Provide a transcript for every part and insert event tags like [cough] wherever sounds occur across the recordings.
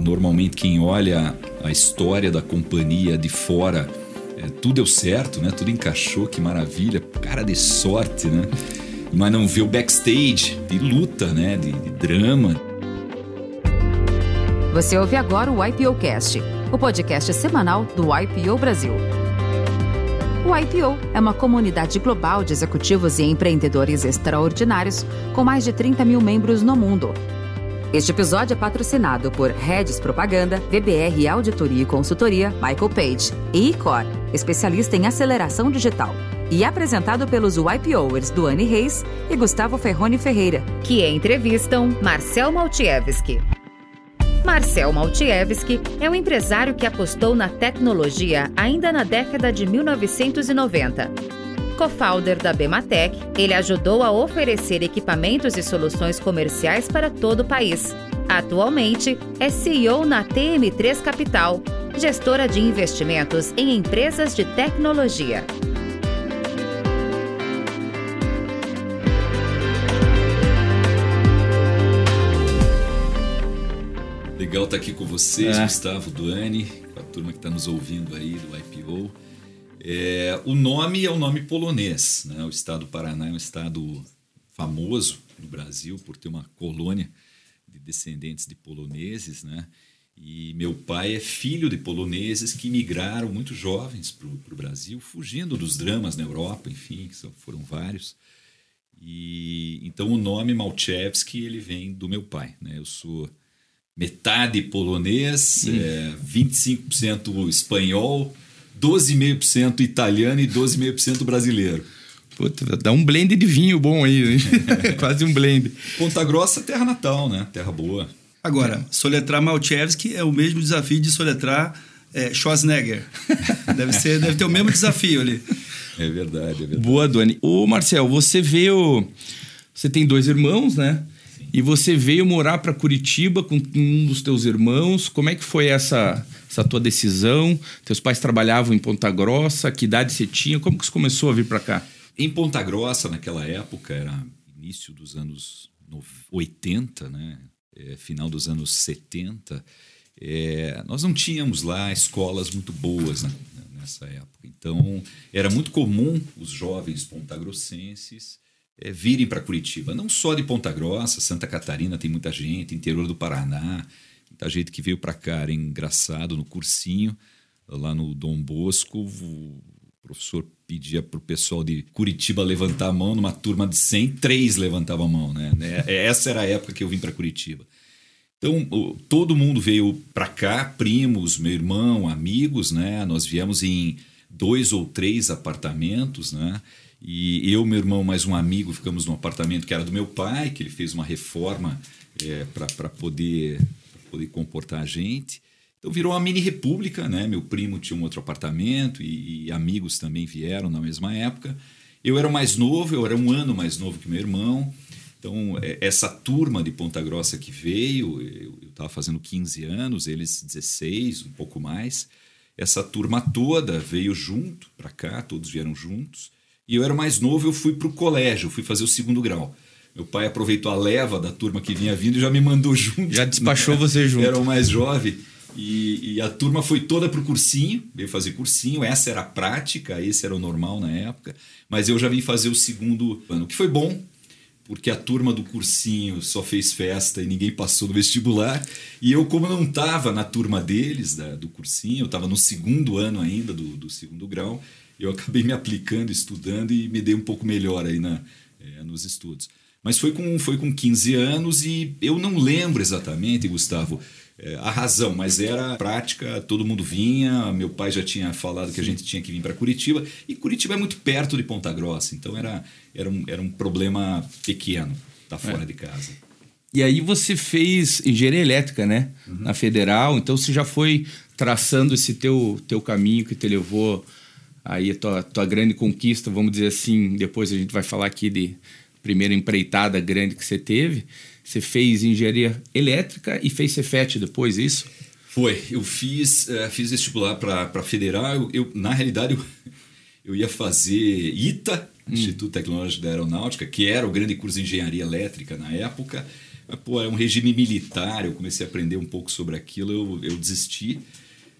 normalmente quem olha a história da companhia de fora, é, tudo deu certo, né? Tudo encaixou, que maravilha, cara de sorte, né? Mas não vê o backstage de luta, né? De, de drama. Você ouve agora o IPO Cast, o podcast semanal do IPO Brasil. O IPO é uma comunidade global de executivos e empreendedores extraordinários com mais de 30 mil membros no mundo. Este episódio é patrocinado por Redes Propaganda, VBR Auditoria e Consultoria, Michael Page e Icor, especialista em aceleração digital. E apresentado pelos YPOers Duane Reis e Gustavo Ferrone Ferreira, que entrevistam Marcel Maltievski. Marcel Maltievski é um empresário que apostou na tecnologia ainda na década de 1990. Co-founder da Bematec, ele ajudou a oferecer equipamentos e soluções comerciais para todo o país. Atualmente, é CEO na TM3 Capital, gestora de investimentos em empresas de tecnologia. Legal estar aqui com vocês, é. Gustavo, Duane, com a turma que está nos ouvindo aí do IPO. É, o nome é um nome polonês, né? O estado do Paraná é um estado famoso no Brasil por ter uma colônia de descendentes de poloneses, né? E meu pai é filho de poloneses que migraram muito jovens para o Brasil, fugindo dos dramas na Europa, enfim, que foram vários. E então o nome Malchevski ele vem do meu pai, né? Eu sou metade polonês, hum. é, 25% espanhol, 12,5% italiano e 12,5% brasileiro. Puta, dá um blend de vinho bom aí, [laughs] quase um blend. Ponta Grossa, terra natal, né? Terra boa. Agora, é. soletrar Malchevski é o mesmo desafio de soletrar é, Schwarzenegger. [laughs] deve, ser, deve ter o mesmo desafio ali. É verdade, é verdade. Boa, Dani. Ô, Marcel, você veio. Você tem dois irmãos, né? E você veio morar para Curitiba com um dos teus irmãos. Como é que foi essa, essa tua decisão? Teus pais trabalhavam em Ponta Grossa. Que idade você tinha? Como que você começou a vir para cá? Em Ponta Grossa, naquela época, era início dos anos 80, né? É, final dos anos 70. É, nós não tínhamos lá escolas muito boas né, nessa época. Então, era muito comum os jovens pontagrossenses é, virem para Curitiba. Não só de Ponta Grossa, Santa Catarina tem muita gente, interior do Paraná, muita gente que veio para cá. Era engraçado no cursinho, lá no Dom Bosco, o professor pedia para o pessoal de Curitiba levantar a mão, numa turma de 100, três levantavam a mão. Né? É, essa era a época que eu vim para Curitiba. Então, todo mundo veio para cá, primos, meu irmão, amigos, né? Nós viemos em dois ou três apartamentos, né? E eu, meu irmão, mais um amigo, ficamos num apartamento que era do meu pai, que ele fez uma reforma é, para poder, poder comportar a gente. Então virou uma mini república, né? Meu primo tinha um outro apartamento e, e, amigos também vieram na mesma época. Eu era mais novo, eu era um ano mais novo que meu irmão. Então, é, essa turma de Ponta Grossa que veio, eu estava fazendo 15 anos, eles 16, um pouco mais. Essa turma toda veio junto para cá, todos vieram juntos. E eu era mais novo, eu fui para o colégio, fui fazer o segundo grau. Meu pai aproveitou a leva da turma que vinha vindo e já me mandou [laughs] junto. Já despachou você junto. Era o mais jovem. E, e, a turma foi toda para o cursinho, veio fazer cursinho. Essa era a prática, esse era o normal na época. Mas eu já vim fazer o segundo ano, que foi bom, porque a turma do cursinho só fez festa e ninguém passou no vestibular. E eu, como não estava na turma deles, da, do cursinho, eu estava no segundo ano ainda do, do segundo grau, eu acabei me aplicando, estudando e me dei um pouco melhor aí na, é, nos estudos. Mas foi com, foi com 15 anos e eu não lembro exatamente, Gustavo, é, a razão, mas era prática, todo mundo vinha. Meu pai já tinha falado que a gente tinha que vir para Curitiba e Curitiba é muito perto de Ponta Grossa, então era, era, um, era um problema pequeno estar tá fora é. de casa. E aí você fez engenharia elétrica, né? Uhum. Na Federal, então você já foi traçando esse teu, teu caminho que te levou aí a tua, tua grande conquista, vamos dizer assim, depois a gente vai falar aqui de primeira empreitada grande que você teve. Você fez engenharia elétrica e fez Cefet depois, isso? Foi. Eu fiz, uh, fiz vestibular para federal. Eu, eu, na realidade, eu, eu ia fazer ITA, hum. Instituto Tecnológico da Aeronáutica, que era o grande curso de engenharia elétrica na época. Mas, pô, é um regime militar, eu comecei a aprender um pouco sobre aquilo, eu, eu desisti.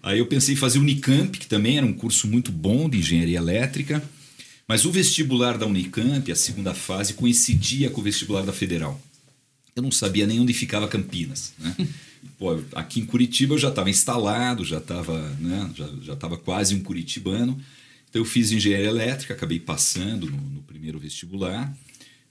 Aí eu pensei em fazer o Unicamp, que também era um curso muito bom de engenharia elétrica, mas o vestibular da Unicamp, a segunda fase, coincidia com o vestibular da Federal. Eu não sabia nem onde ficava Campinas, né? [laughs] Pô, aqui em Curitiba eu já estava instalado, já estava né, já, já tava quase um curitibano. Então eu fiz engenharia elétrica, acabei passando no, no primeiro vestibular.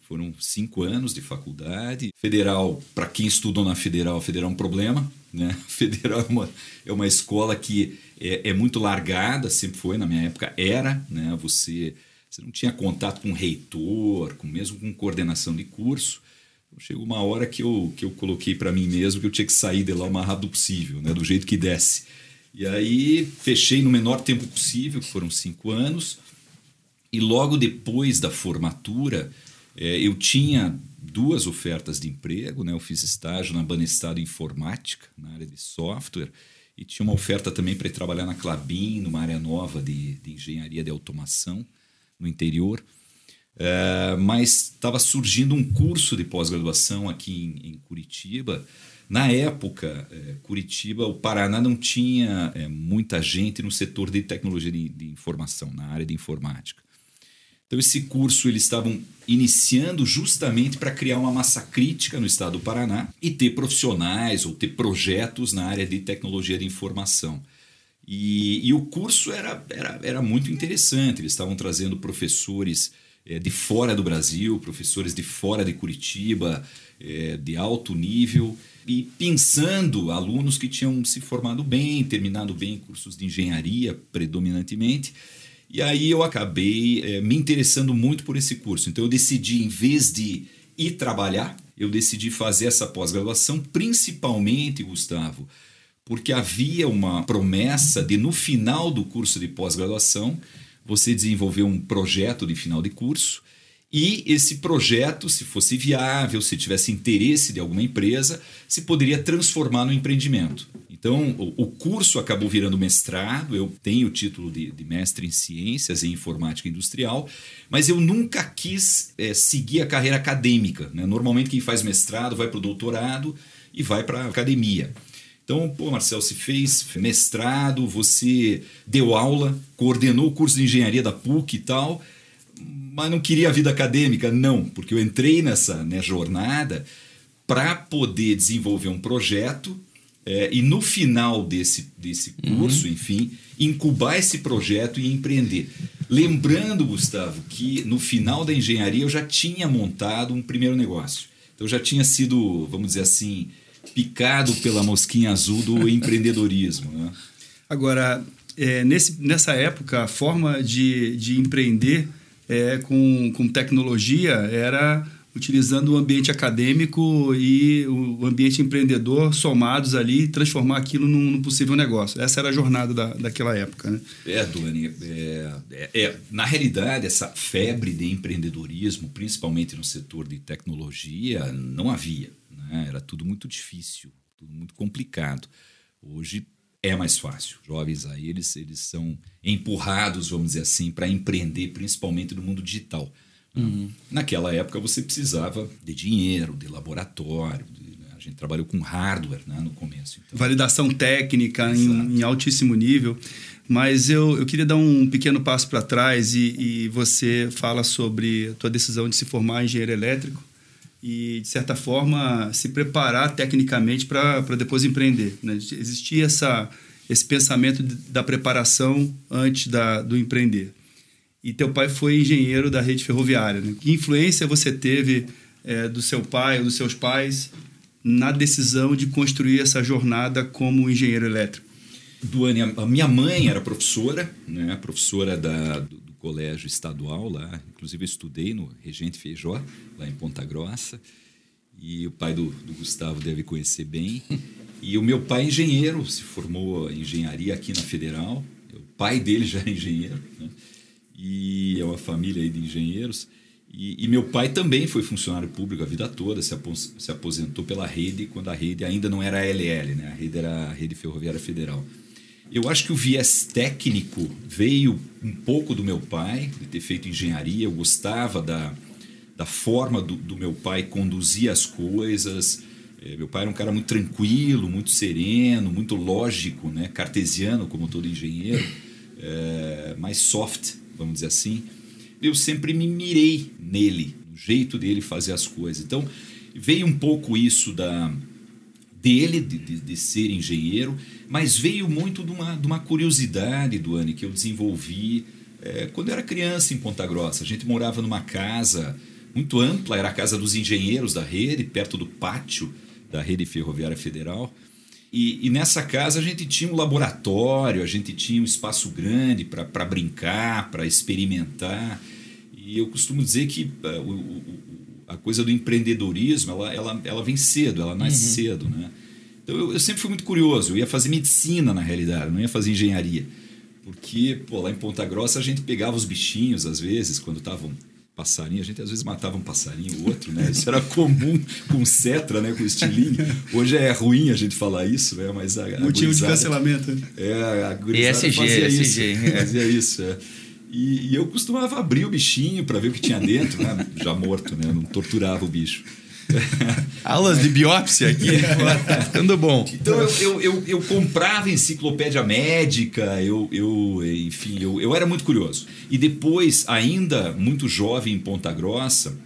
Foram cinco anos de faculdade. Federal, para quem estudou na Federal, a Federal é um problema. Né? [laughs] Federal é uma, é uma escola que é, é muito largada, sempre foi, na minha época era. Né? Você, você não tinha contato com reitor, com, mesmo com coordenação de curso. Então, chegou uma hora que eu, que eu coloquei para mim mesmo que eu tinha que sair de lá o mais rápido possível, né? do jeito que desse. E aí fechei no menor tempo possível, que foram cinco anos. E logo depois da formatura, é, eu tinha duas ofertas de emprego. Né? Eu fiz estágio na Banestado Informática, na área de software, e tinha uma oferta também para trabalhar na Clabin, numa área nova de, de engenharia de automação no interior. É, mas estava surgindo um curso de pós-graduação aqui em, em, Curitiba. Na época, é, Curitiba, o Paraná não tinha é, muita gente no setor de tecnologia de, de, informação, na área de informática. Então, esse curso eles estavam iniciando justamente para criar uma massa crítica no estado do Paraná e ter profissionais ou ter projetos na área de tecnologia de informação. E, e o curso era, era, era muito interessante, eles estavam trazendo professores é, de fora do Brasil, professores de fora de Curitiba, é, de alto nível, e pensando alunos que tinham se formado bem, terminado bem cursos de engenharia predominantemente. E aí eu acabei é, me interessando muito por esse curso. Então eu decidi, em vez de ir trabalhar, eu decidi fazer essa pós-graduação, principalmente, Gustavo, porque havia uma promessa de, no final do curso de pós-graduação, você desenvolver um projeto de final de curso e esse projeto, se fosse viável, se tivesse interesse de alguma empresa, se poderia transformar no empreendimento. Então, o, curso acabou virando mestrado, eu tenho o título de, de mestre em ciências e informática industrial, mas eu nunca quis é, seguir a carreira acadêmica. Né? Normalmente, quem faz mestrado vai para o doutorado e vai para a academia. Então, pô, Marcel, se fez mestrado, você deu aula, coordenou o curso de engenharia da PUC e tal, mas não queria a vida acadêmica? Não, porque eu entrei nessa né, jornada para poder desenvolver um projeto é, e no final desse, desse uhum. curso, uhum. enfim, incubar esse projeto e empreender. Lembrando, Gustavo, que no final da engenharia eu já tinha montado um primeiro negócio. Então eu já tinha sido, vamos dizer assim, picado pela mosquinha azul do [laughs] empreendedorismo. Né? Agora, é, nesse, nessa época, a forma de, de empreender é, com, com tecnologia era utilizando o ambiente acadêmico e o ambiente empreendedor somados ali transformar aquilo num, num, possível negócio. Essa era a jornada da, daquela época. Né? É, Duane, é, é, é, na realidade, essa febre de empreendedorismo, principalmente no setor de tecnologia, não havia. Né? Era tudo muito difícil, tudo muito complicado. Hoje é mais fácil. Jovens aí, eles, eles são empurrados, vamos dizer assim, para empreender, principalmente no mundo digital. Né? Uhum. Naquela época você precisava de dinheiro, de laboratório. De, né? A gente trabalhou com hardware né, no começo. Então. Validação técnica em, em, altíssimo nível. Mas eu, eu queria dar um pequeno passo para trás e, e, você fala sobre a tua decisão de se formar em engenheiro elétrico e, de certa forma, se preparar tecnicamente para depois empreender. Né? Existia essa, esse pensamento da preparação antes da, do empreender. E teu pai foi engenheiro da rede ferroviária. Né? Que influência você teve é, do seu pai ou dos seus pais na decisão de construir essa jornada como engenheiro elétrico? Duane, a minha mãe era professora, né? professora da, do, colégio estadual lá. Inclusive, eu estudei no Regente Feijó, lá em Ponta Grossa. E o pai do, do Gustavo deve conhecer bem. E o meu pai, engenheiro, se formou em engenharia aqui na Federal. O pai dele já é engenheiro. Né? e é uma família de engenheiros. E, e, meu pai também foi funcionário público a vida toda, se, apos, se aposentou pela rede quando a rede ainda não era a LL, né? a rede era a Rede Ferroviária Federal. Eu acho que o viés técnico veio um pouco do meu pai, de ter feito engenharia, eu gostava da, da forma do, do meu pai conduzir as coisas, É, meu pai era um cara muito tranquilo, muito sereno, muito lógico, né? cartesiano, como todo engenheiro, é, mais soft, vamos dizer assim. Eu sempre me mirei nele, no jeito dele fazer as coisas. Então, veio um pouco isso da dele, de, de, de ser engenheiro, mas veio muito de uma, de uma curiosidade, do Anne, que eu desenvolvi é, quando eu era criança em Ponta Grossa. A gente morava numa casa muito ampla, era a casa dos engenheiros da rede, perto do pátio da Rede Ferroviária Federal. E, e, nessa casa a gente tinha um laboratório, a gente tinha um espaço grande para brincar, para experimentar. E eu costumo dizer que uh, o, a coisa do empreendedorismo ela, ela, ela vem cedo, ela nasce uhum. cedo. Né? Então eu, eu, sempre fui muito curioso. Eu ia fazer medicina na realidade, não ia fazer engenharia. Porque pô, lá em Ponta Grossa a gente pegava os bichinhos às vezes, quando estavam passarinho, a gente às vezes matava um passarinho, outro, né? Isso era comum com cetra, né? Com estilingue. Hoje é ruim a gente falar isso, né? Mas a, a Motivo de cancelamento. É, a gurizada ESG, fazia ESG, isso. É. Fazia isso, é. E, e, eu costumava abrir o bichinho para ver o que tinha dentro, né? Já morto, né? Eu não torturava o bicho. [laughs] Aulas de biópsia aqui. tá [laughs] ficando bom. Então eu, eu, eu, eu, comprava enciclopédia médica, eu, eu enfim, eu, eu era muito curioso. E depois, ainda muito jovem em Ponta Grossa,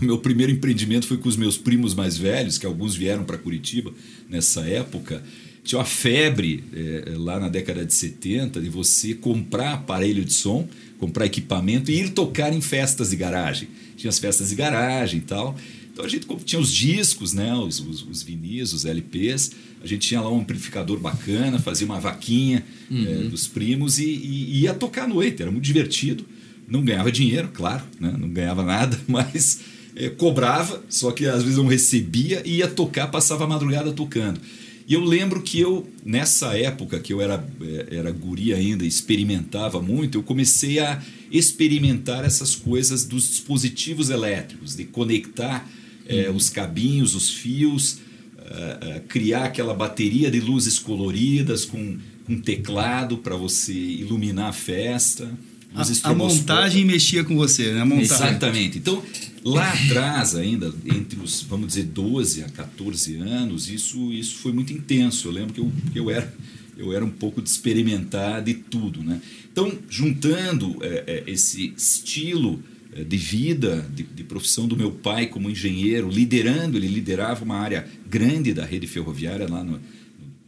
o meu primeiro empreendimento foi com os meus primos mais velhos, que alguns vieram para Curitiba nessa época. Tinha uma febre é, lá na década de 70 de você comprar aparelho de som, comprar equipamento e ir tocar em festas de garagem. Tinha as festas de garagem e tal. Então a gente tinha os discos, né, os, os, os vinis, os LPs. A gente tinha lá um amplificador bacana, fazia uma vaquinha uhum. é, dos primos e, e, ia tocar à noite. Era muito divertido. Não ganhava dinheiro, claro, né, não ganhava nada, [laughs] mas é, cobrava, só que às vezes não recebia e ia tocar, passava a madrugada tocando. E eu lembro que eu, nessa época que eu era, é, era guri ainda, experimentava muito, eu comecei a experimentar essas coisas dos dispositivos elétricos, de conectar é, os cabinhos, os fios, uh, uh, criar aquela bateria de luzes coloridas com, com teclado para você iluminar a festa. A, a, montagem mexia com você, né? A montagem. Exatamente. Então, lá atrás ainda, entre os, vamos dizer, 12 a 14 anos, isso, isso foi muito intenso. Eu lembro que eu, que eu, era, eu era um pouco de experimentar de tudo, né? Então, juntando é, é, esse estilo de vida, de, de, profissão do meu pai como engenheiro, liderando, ele liderava uma área grande da rede ferroviária lá no,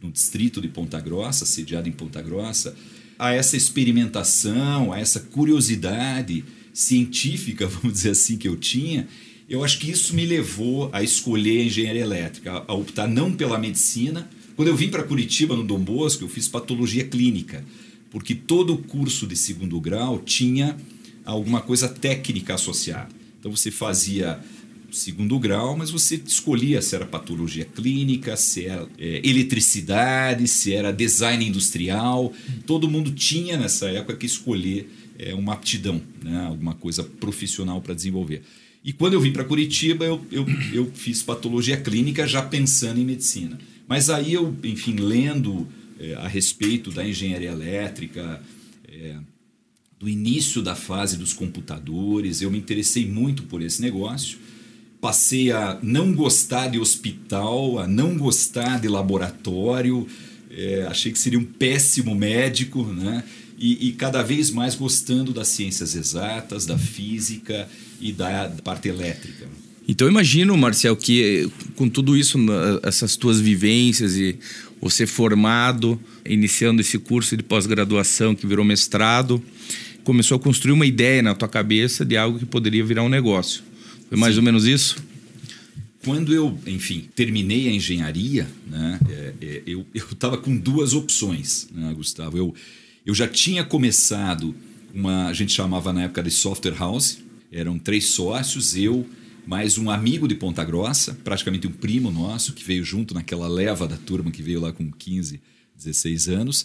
no distrito de Ponta Grossa, sediado em Ponta Grossa, a essa experimentação, a essa curiosidade científica, [laughs] vamos dizer assim, que eu tinha, eu acho que isso me levou a escolher a engenharia elétrica, a optar não pela medicina. Quando eu vim para Curitiba, no Dom Bosco, eu fiz patologia clínica, porque todo o curso de segundo grau tinha alguma coisa técnica associada. Então você fazia segundo grau, mas você escolhia se era patologia clínica, se era é, eletricidade, se era design industrial. Todo mundo tinha nessa época que escolher é, uma aptidão, né? alguma coisa profissional para desenvolver. E quando eu vim para Curitiba, eu, eu, eu fiz patologia clínica já pensando em medicina. Mas aí eu, enfim, lendo é, a respeito da engenharia elétrica, é, do início da fase dos computadores, eu me interessei muito por esse negócio. Passei a não gostar de hospital, a não gostar de laboratório, é, achei que seria um péssimo médico, né? E, e, cada vez mais gostando das ciências exatas, da física e da, parte elétrica. Então imagino, Marcel, que com tudo isso, essas tuas vivências e você formado, iniciando esse curso de pós-graduação que virou mestrado, começou a construir uma ideia na tua cabeça de algo que poderia virar um negócio. Foi mais Sim. ou menos isso? Quando eu, enfim, terminei a engenharia, né, é, é, eu estava com duas opções, né, Gustavo. Eu, eu já tinha começado uma, a gente chamava na época de software house, eram três sócios, eu mais um amigo de Ponta Grossa, praticamente um primo nosso, que veio junto naquela leva da turma que veio lá com 15, 16 anos.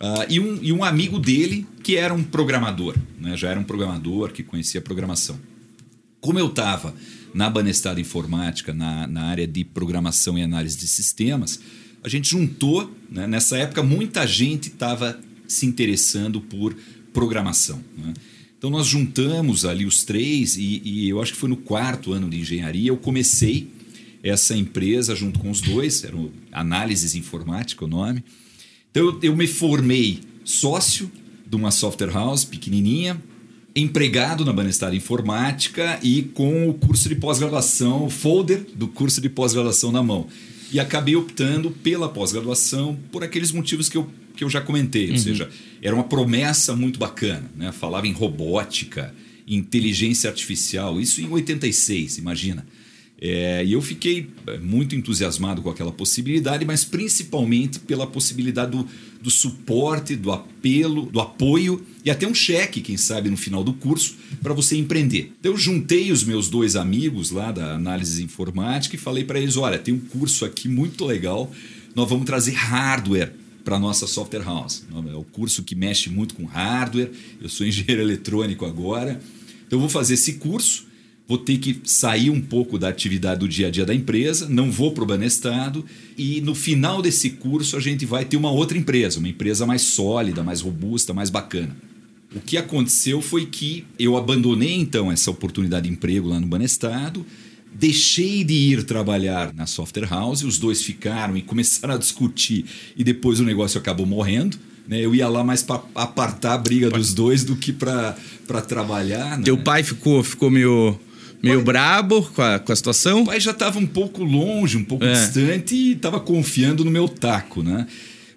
Uh, e, um, e um amigo dele que era um programador, né? já era um programador que conhecia programação. Como eu estava na Banestada Informática, na, na área de programação e análise de sistemas, a gente juntou, né? nessa época muita gente estava se interessando por programação. Né? Então nós juntamos ali os três e, e, eu acho que foi no quarto ano de engenharia eu comecei essa empresa junto com os dois, era Análises Informática o nome. Então eu, eu me formei sócio de uma software house pequenininha, empregado na Banestar Informática e com o curso de pós-graduação, o folder do curso de pós-graduação na mão. E acabei optando pela pós-graduação por aqueles motivos que eu, que eu já comentei. Uhum. Ou seja, era uma promessa muito bacana. Né? Falava em robótica, inteligência artificial, isso em 86, imagina. É, e eu fiquei é, muito entusiasmado com aquela possibilidade, mas principalmente pela possibilidade do, do suporte, do apelo, do apoio e até um cheque, quem sabe, no final do curso, para você empreender. Então, eu juntei os meus dois amigos lá da análise informática e falei para eles: olha, tem um curso aqui muito legal, nós vamos trazer hardware para a nossa software house. É o curso que mexe muito com hardware, eu sou [laughs] engenheiro eletrônico agora, então eu vou fazer esse curso. Vou ter que sair um pouco da atividade do dia a dia da empresa, não vou para o Banestado. E no final desse curso a gente vai ter uma outra empresa, uma empresa mais sólida, mais robusta, mais bacana. O que aconteceu foi que eu abandonei então essa oportunidade de emprego lá no Banestado, deixei de ir trabalhar na software house, os dois ficaram e começaram a discutir e depois o negócio acabou morrendo. Né? Eu ia lá mais para apartar a briga dos dois do que para trabalhar. Né? Teu pai ficou, ficou meio meio pai, brabo com a, com a situação. O pai já estava um pouco longe, um pouco é. distante e estava confiando no meu taco, né?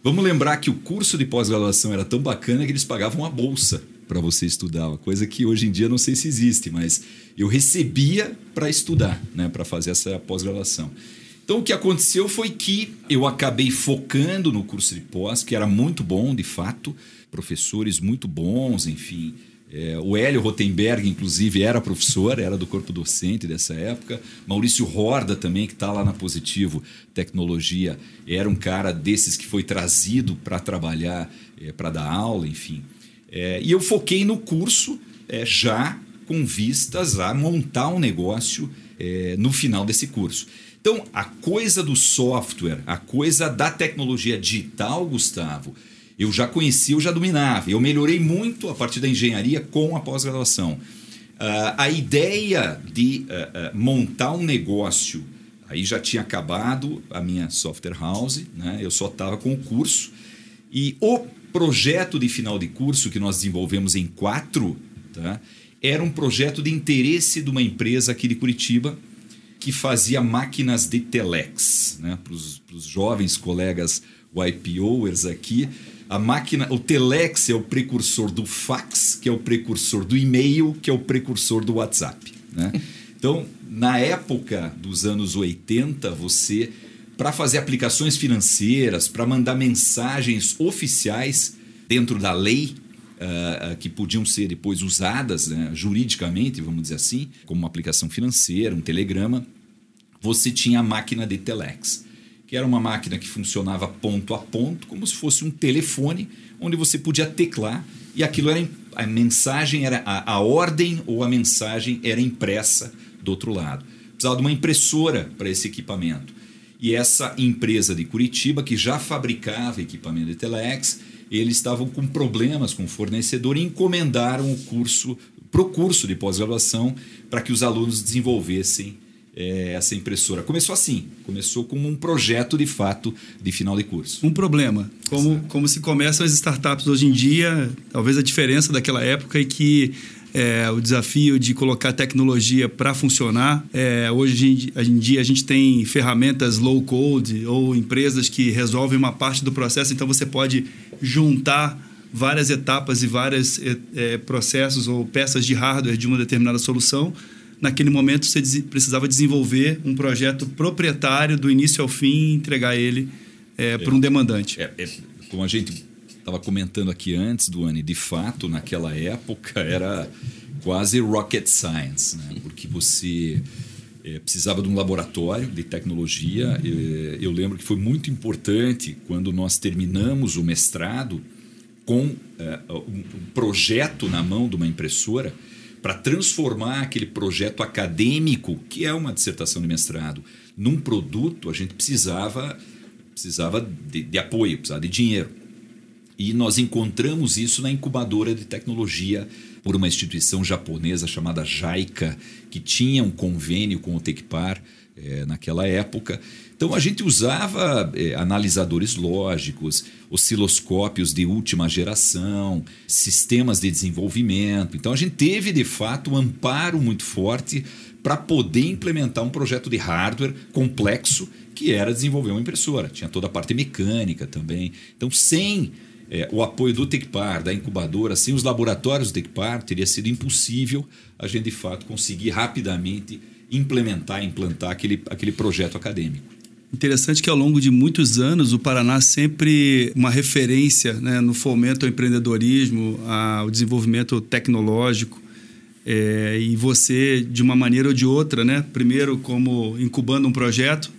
Vamos lembrar que o curso de pós-graduação era tão bacana que eles pagavam a bolsa para você estudar, uma coisa que hoje em dia não sei se existe, mas eu recebia para estudar, né, para fazer essa pós-graduação. Então o que aconteceu foi que eu acabei focando no curso de pós, que era muito bom, de fato, professores muito bons, enfim, é, o Hélio Rotenberg, inclusive, era professor, era do corpo docente dessa época. Maurício Horda também, que está lá na Positivo Tecnologia, era um cara desses que foi trazido para trabalhar, é, para dar aula, enfim. É, e eu foquei no curso é, já com vistas a montar um negócio é, no final desse curso. Então, a coisa do software, a coisa da tecnologia digital, Gustavo, eu já conhecia, eu já dominava. Eu melhorei muito a partir da engenharia com a pós-graduação. Uh, a ideia de uh, uh, montar um negócio, aí já tinha acabado a minha software house, né? eu só estava com o curso. E o projeto de final de curso que nós desenvolvemos em quatro tá? era um projeto de interesse de uma empresa aqui de Curitiba que fazia máquinas de telex. Né? Para os jovens colegas YPOers aqui, a máquina, o telex é o precursor do fax, que é o precursor do e-mail, que é o precursor do WhatsApp. Né? [laughs] Então, na época dos anos 80, você, para fazer aplicações financeiras, para mandar mensagens oficiais dentro da lei, uh, que podiam ser depois usadas né, juridicamente, vamos dizer assim, como uma aplicação financeira, um telegrama, você tinha a máquina de telex que era uma máquina que funcionava ponto a ponto, como se fosse um telefone, onde você podia teclar e aquilo era a mensagem era a, a ordem ou a mensagem era impressa do outro lado. Precisava de uma impressora para esse equipamento. E essa empresa de Curitiba, que já fabricava equipamento de telex, eles estavam com problemas com o fornecedor e encomendaram o curso, pro curso de pós-graduação, para que os alunos desenvolvessem é, essa impressora. Começou assim, começou como um projeto de fato de final de curso. Um problema. Como, como se começam as startups hoje em dia, talvez a diferença daquela época é que é, o desafio de colocar tecnologia para funcionar. É, hoje em dia a gente tem ferramentas low code ou empresas que resolvem uma parte do processo, então você pode juntar várias etapas e vários é, é, processos ou peças de hardware de uma determinada solução naquele momento você precisava desenvolver um projeto proprietário do início ao fim e entregar ele é, é, para um demandante. É, é, como a gente estava comentando aqui antes, Duane, de fato, naquela época era quase rocket science, né? porque você é, precisava de um laboratório de tecnologia. É, eu lembro que foi muito importante quando nós terminamos o mestrado com é, um projeto na mão de uma impressora para transformar aquele projeto acadêmico, que é uma dissertação de mestrado, num produto, a gente precisava, precisava de, de apoio, precisava de dinheiro. E nós encontramos isso na incubadora de tecnologia por uma instituição japonesa chamada JAICA, que tinha um convênio com o Tecpar é, naquela época. Então a gente usava é, analisadores lógicos, osciloscópios de última geração, sistemas de desenvolvimento. Então a gente teve de fato um amparo muito forte para poder implementar um projeto de hardware complexo que era desenvolver uma impressora. Tinha toda a parte mecânica também. Então, sem é, o apoio do Tecpar, da incubadora, sem os laboratórios do Tecpar, teria sido impossível a gente de fato conseguir rapidamente implementar, implantar aquele, aquele projeto acadêmico. Interessante que ao longo de muitos anos o Paraná sempre uma referência né, no fomento ao empreendedorismo, ao desenvolvimento tecnológico. É, e você, de uma maneira ou de outra, né, primeiro como incubando um projeto,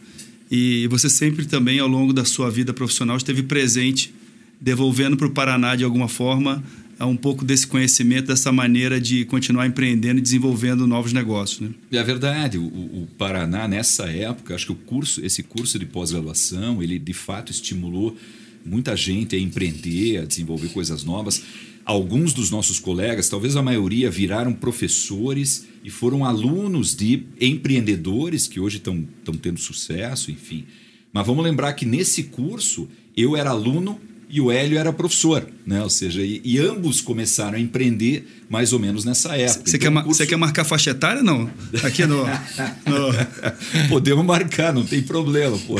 e você sempre também, ao longo da sua vida profissional, esteve presente, devolvendo para o Paraná, de alguma forma, um pouco desse conhecimento, dessa maneira de continuar empreendendo e desenvolvendo novos negócios. Né? É verdade. O, o Paraná, nessa época, acho que o curso, esse curso de pós-graduação, ele de fato estimulou muita gente a empreender, a desenvolver coisas novas. Alguns dos nossos colegas, talvez a maioria, viraram professores e foram alunos de empreendedores que hoje estão tendo sucesso, enfim. Mas vamos lembrar que nesse curso eu era aluno e o Hélio era professor, né? Ou seja, e, e ambos começaram a empreender mais ou menos nessa época. Você então, quer, curso... quer marcar faixa etária não? Aqui no, no... [laughs] Podemos marcar, não tem problema, pô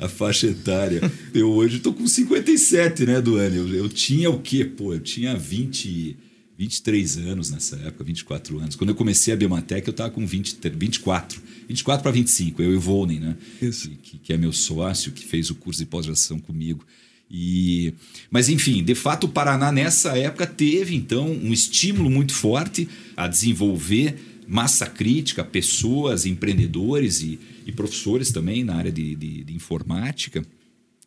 a faixa etária. Eu hoje estou com 57, né, Duane? Eu, eu tinha o quê? Pô, eu tinha 20, 23 anos nessa época, 24 anos. Quando eu comecei a Bematec, eu estava com 20, 24. 24 para 25, eu e o Volney, né? Isso. Que, que é meu sócio, que fez o curso de pós-graduação comigo. E, mas enfim, de fato o Paraná nessa época teve então um estímulo muito forte a desenvolver massa crítica, pessoas, empreendedores e, e professores também na área de, de, de informática.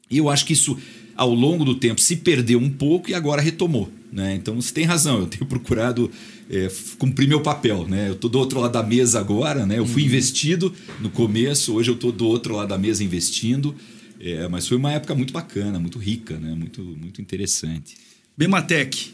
E eu acho que isso, ao longo do tempo, se perdeu um pouco e agora retomou. Né? Então você tem razão, eu tenho [laughs] procurado é, cumprir meu papel. Né? Eu estou do outro lado da mesa agora, né? eu fui uhum. investido no começo, hoje eu estou do outro lado da mesa investindo. É, mas foi uma época muito bacana, muito rica, né? muito, muito interessante. Bematec,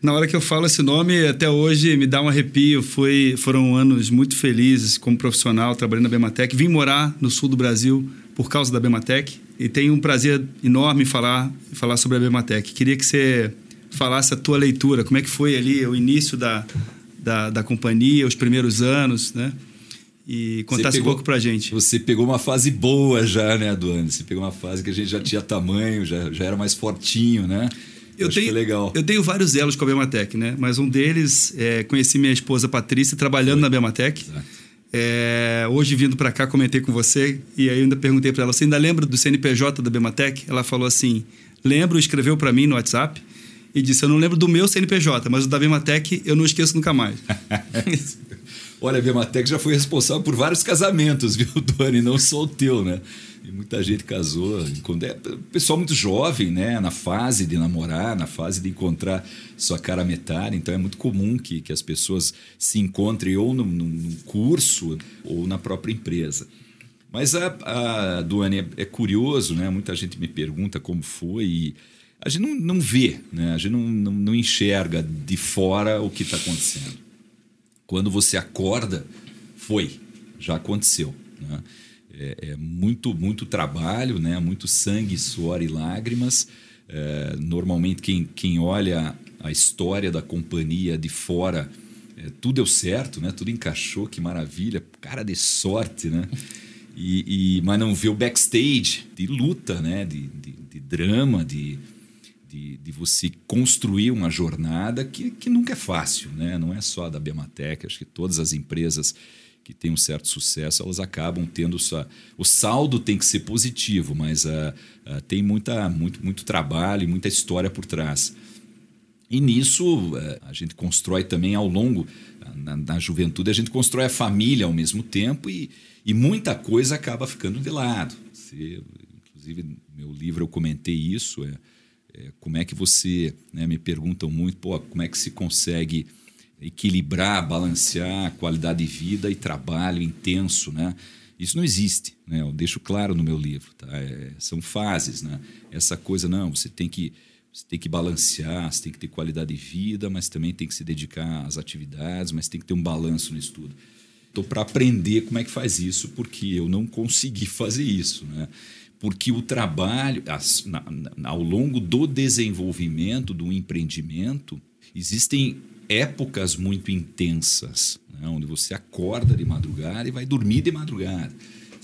na hora que eu falo esse nome, até hoje me dá um arrepio. Foi, foram anos muito felizes como profissional, trabalhando na Bematec. Vim morar no sul do Brasil por causa da Bematec e tenho um prazer enorme falar, falar sobre a Bematec. Queria que você falasse a tua leitura, como é que foi ali o início da, da, da companhia, os primeiros anos, né? E contasse pegou, um pouco pra gente. Você pegou uma fase boa já, né, Aduane? Você pegou uma fase que a gente já tinha tamanho, já, já era mais fortinho, né? Eu tenho, legal. eu tenho vários elos com a Bematec, né? Mas um deles, é, conheci minha esposa Patrícia trabalhando Foi. na Bematec. É, hoje vindo para cá, comentei com você e aí eu ainda perguntei para ela: você ainda lembra do CNPJ da Bematec? Ela falou assim: lembro, escreveu para mim no WhatsApp e disse: eu não lembro do meu CNPJ, mas o da Bematec eu não esqueço nunca mais. [laughs] Olha, a Bematec já foi responsável por vários casamentos, [laughs] viu, Doni? Não só o teu, né? E muita gente casou. É, pessoal muito jovem, né? Na fase de namorar, na fase de encontrar sua cara metade. Então é muito comum que, que as pessoas se encontrem ou num, num curso ou na própria empresa. Mas a, a Duane é, é, curioso, né? Muita gente me pergunta como foi e a gente não, não vê, né? A gente não, não, não enxerga de fora o que está acontecendo. Quando você acorda, foi, já aconteceu. Né? é, é muito, muito trabalho, né? muito sangue, suor e lágrimas. É, normalmente, quem, quem olha a história da companhia de fora, é, tudo deu certo, né? tudo encaixou, que maravilha, cara de sorte, né? E, e, mas não vê o backstage de luta, né? de, de, de drama, de, de, de, você construir uma jornada que, que nunca é fácil, né? não é só da Bematec, acho que todas as empresas que têm um certo sucesso, elas acabam tendo sua. O saldo tem que ser positivo, mas uh, uh, tem muita, muito, muito trabalho e muita história por trás. E nisso uh, a gente constrói também ao longo, na, na, juventude, a gente constrói a família ao mesmo tempo e, e muita coisa acaba ficando de lado. Você, inclusive, no meu livro eu comentei isso. É, é como é que você. Né, me perguntam muito, pô, como é que se consegue equilibrar, balancear qualidade de vida e trabalho intenso, né? Isso não existe, né? Eu deixo claro no meu livro, tá? É, são fases, né? Essa coisa não, você tem que você tem que balancear, você tem que ter qualidade de vida, mas também tem que se dedicar às atividades, mas tem que ter um balanço no estudo. tô para aprender como é que faz isso, porque eu não consegui [laughs] fazer isso, né? Porque o trabalho, as, na, na, ao longo do desenvolvimento do empreendimento, existem épocas muito intensas, né? onde você acorda de madrugada e vai dormir de madrugada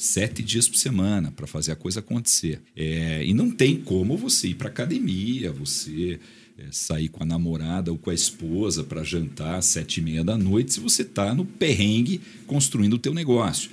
sete dias por semana para fazer a coisa acontecer. É, e não tem como você ir para academia, você é, sair com a namorada ou com a esposa para jantar às sete e meia da noite se você está no perrengue construindo o teu negócio.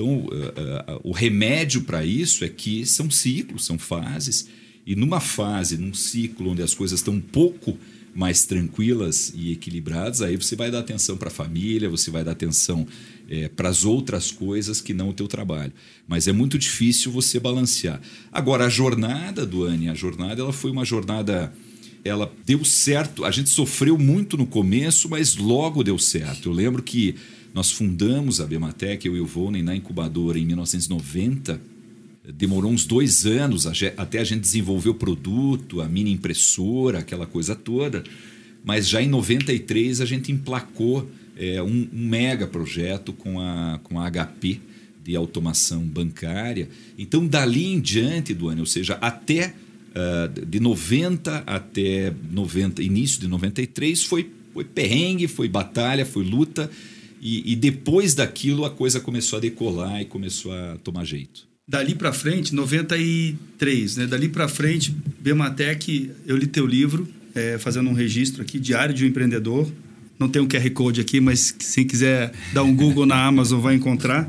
Então, uh, uh, o remédio para isso é que são ciclos, são fases. E numa fase, num ciclo onde as coisas estão um pouco mais tranquilas e equilibradas, aí você vai dar atenção para a família, você vai dar atenção é, para as outras coisas que não o teu trabalho. Mas é muito difícil você balancear. Agora, a jornada do Anne, a jornada ela foi uma jornada ela deu certo. A gente sofreu muito no começo, mas logo deu certo. Eu lembro que nós fundamos a Bematec, eu e o Volney, na incubadora em 1990. Demorou uns dois anos até a gente desenvolver o produto, a mini impressora, aquela coisa toda. Mas já em 93 a gente emplacou é, um, um, mega projeto com a, com a HP de automação bancária. Então, dali em diante do ano, ou seja, até uh, de 90 até 90, início de 93, foi, foi perrengue, foi batalha, foi luta. E, e depois daquilo a coisa começou a decolar e começou a tomar jeito. Dali para frente, 93, né? Dali para frente, Bematec, eu li teu livro, é, fazendo um registro aqui, Diário de um Empreendedor. Não tem um QR Code aqui, mas se quiser dar um Google na Amazon vai encontrar.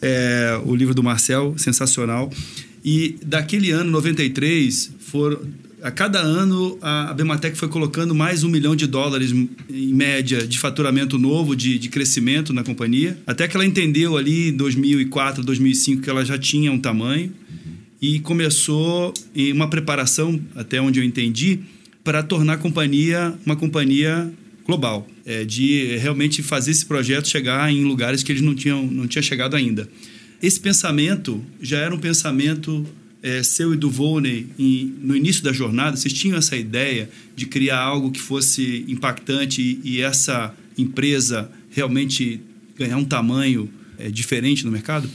É, o livro do Marcel, sensacional. E daquele ano, 93, foram, a cada ano a Bematec foi colocando mais um milhão de dólares em média de faturamento novo, de, de crescimento na companhia. Até que ela entendeu ali em 2004, 2005 que ela já tinha um tamanho e começou em uma preparação, até onde eu entendi, para tornar a companhia uma companhia global, é, de realmente fazer esse projeto chegar em lugares que eles não tinham não tinha chegado ainda. Esse pensamento já era um pensamento é, seu e do Volney em, no início da jornada, vocês tinham essa ideia de criar algo que fosse impactante e, e essa empresa realmente ganhar um tamanho é, diferente no mercado?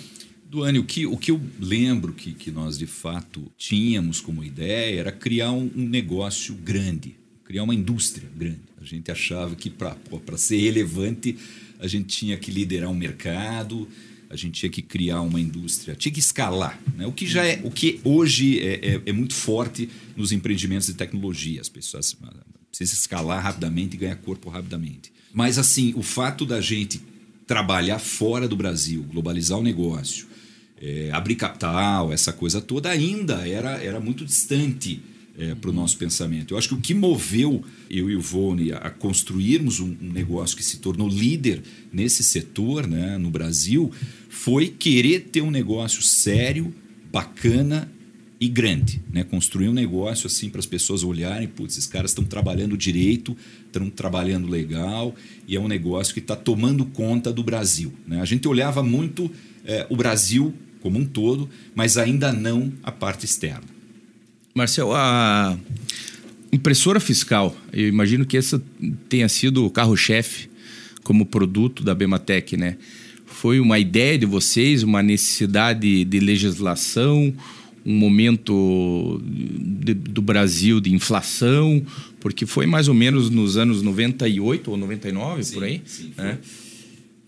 Duane, o que, o que eu lembro que, que nós de fato tínhamos como ideia era criar um, um negócio grande, criar uma indústria grande. A gente achava que para ser relevante a gente tinha que liderar um mercado, a gente tinha que criar uma indústria, tinha que escalar, né? o que já é, o que hoje é, é, é muito forte nos empreendimentos de tecnologia, as pessoas ah, precisam escalar rapidamente e ganhar corpo rapidamente. Mas assim, o fato da gente trabalhar fora do Brasil, globalizar o negócio, é, abrir capital, essa coisa toda ainda era, era muito distante é, para o nosso pensamento. Eu acho que o que moveu eu e o Vone a construirmos um, um, negócio que se tornou líder nesse setor né, no Brasil foi querer ter um negócio sério, bacana e grande. Né? Construir um negócio assim para as pessoas olharem, putz, esses caras estão trabalhando direito, estão trabalhando legal e é um negócio que está tomando conta do Brasil. Né? A gente olhava muito é, o Brasil como um todo, mas ainda não a parte externa. Marcel, a impressora fiscal, eu imagino que essa tenha sido o carro-chefe como produto da Bematec, né? Foi uma ideia de vocês, uma necessidade de legislação, um momento de, do Brasil de inflação, porque foi mais ou menos nos anos 98 ou 99, sim, por aí, sim, né?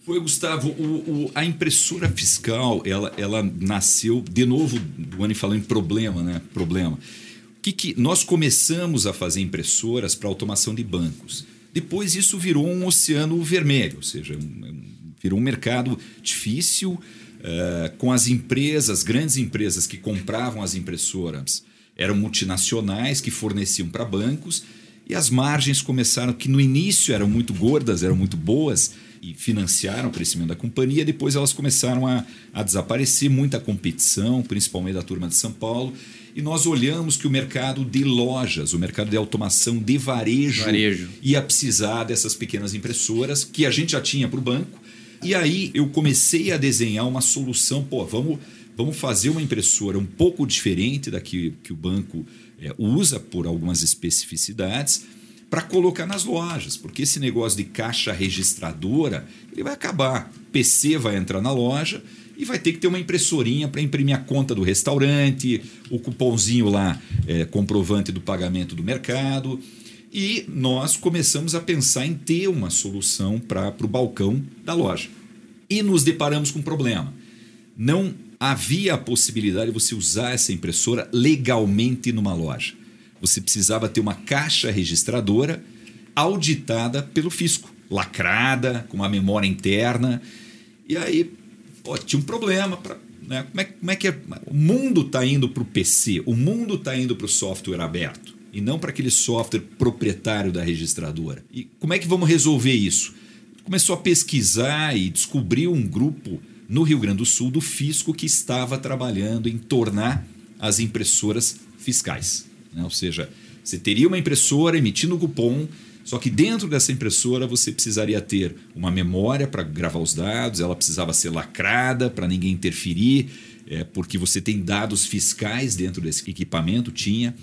Foi, Gustavo, o, o, a impressora fiscal, ela, ela nasceu, de novo, do ano falando em problema, né? Problema. Que, que nós começamos a fazer impressoras para automação de bancos. Depois isso virou um oceano vermelho, ou seja, um, virou um mercado difícil, uh, com as empresas, grandes empresas que compravam as impressoras, eram multinacionais que forneciam para bancos, e as margens começaram, que no início eram muito gordas, eram muito boas, e financiaram o crescimento da companhia. Depois elas começaram a, a desaparecer, muita competição, principalmente da turma de São Paulo. E nós olhamos que o mercado de lojas, o mercado de automação de varejo, varejo. ia precisar dessas pequenas impressoras que a gente já tinha para o banco. E aí eu comecei a desenhar uma solução. Pô, vamos, vamos fazer uma impressora um pouco diferente da que, que o banco é, usa por algumas especificidades para colocar nas lojas, porque esse negócio de caixa registradora ele vai acabar. PC vai entrar na loja e vai ter que ter uma impressorinha para imprimir a conta do restaurante, o cupomzinho lá, é, comprovante do pagamento do mercado. E nós começamos a pensar em ter uma solução para o balcão da loja. E nos deparamos com um problema. Não havia a possibilidade de você usar essa impressora legalmente numa loja. Você precisava ter uma caixa registradora auditada pelo fisco, lacrada, com uma memória interna. E aí pô, tinha um problema. Pra, né? como, é, como é que é? O mundo está indo para o PC, o mundo está indo para o software aberto e não para aquele software proprietário da registradora. E como é que vamos resolver isso? Começou a pesquisar e descobriu um grupo no Rio Grande do Sul do fisco que estava trabalhando em tornar as impressoras fiscais. Né? Ou seja, você teria uma impressora emitindo cupom, só que dentro dessa impressora você precisaria ter uma memória para gravar os dados, ela precisava ser lacrada para ninguém interferir, é, porque você tem dados fiscais dentro desse equipamento, tinha.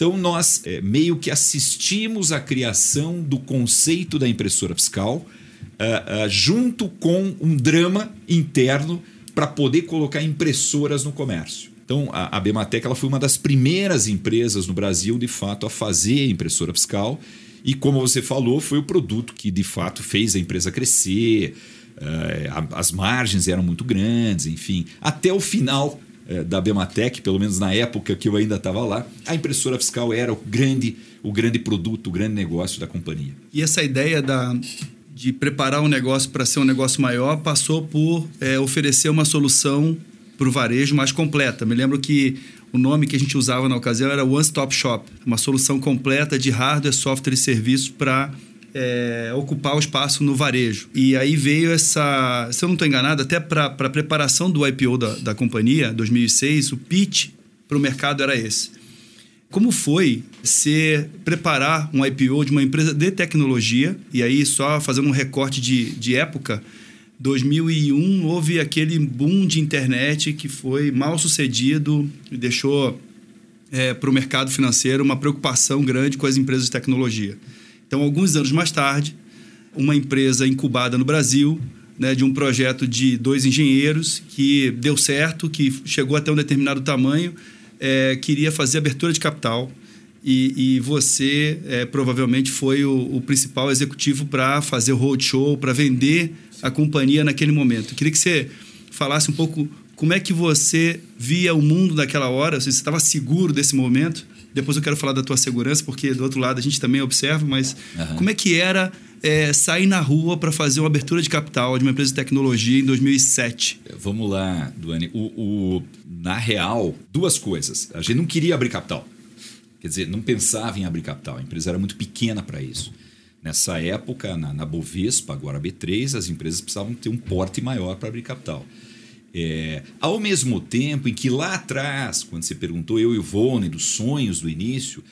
Então, nós é, meio que assistimos à criação do conceito da impressora fiscal, uh, uh, junto com um drama interno para poder colocar impressoras no comércio. Então, a, a Bematec ela foi uma das primeiras empresas no Brasil, de fato, a fazer impressora fiscal. E, como você falou, foi o produto que, de fato, fez a empresa crescer. Uh, as margens eram muito grandes, enfim. Até o final é, da Bematec, pelo menos na época que eu ainda estava lá, a impressora fiscal era o grande, o grande produto, o grande negócio da companhia. E essa ideia da, de preparar um negócio para ser um negócio maior passou por é, oferecer uma solução para o varejo mais completa. Me lembro que o nome que a gente usava na ocasião era One Stop Shop, uma solução completa de hardware, software e serviços para é, ocupar o espaço no varejo. E aí veio essa, se eu não estou enganado, até para a preparação do IPO da, da companhia, 2006, o pitch para o mercado era esse. Como foi ser preparar um IPO de uma empresa de tecnologia? E aí, só fazendo um recorte de, de época, 2001 houve aquele boom de internet que foi mal sucedido e deixou é, para o mercado financeiro uma preocupação grande com as empresas de tecnologia. Então, alguns anos mais tarde, uma empresa incubada no Brasil, né, de um projeto de dois engenheiros que deu certo, que chegou até um determinado tamanho, é, queria fazer abertura de capital. E, e você é, provavelmente foi o, o principal executivo para fazer o roadshow, para vender a companhia naquele momento. Queria que você falasse um pouco como é que você via o mundo naquela hora, se você estava seguro desse momento depois eu quero falar da tua segurança, porque do outro lado a gente também observa, mas uhum. como é que era é, sair na rua para fazer uma abertura de capital de uma empresa de tecnologia em 2007? Vamos lá, Duane. O, o, na real, duas coisas. A gente não queria abrir capital. Quer dizer, não pensava em abrir capital. A empresa era muito pequena para isso. Nessa época, na, na Bovespa, agora B3, as empresas precisavam ter um porte maior para abrir capital. É, ao mesmo tempo em que lá atrás, quando você perguntou eu e o Vone dos sonhos do início,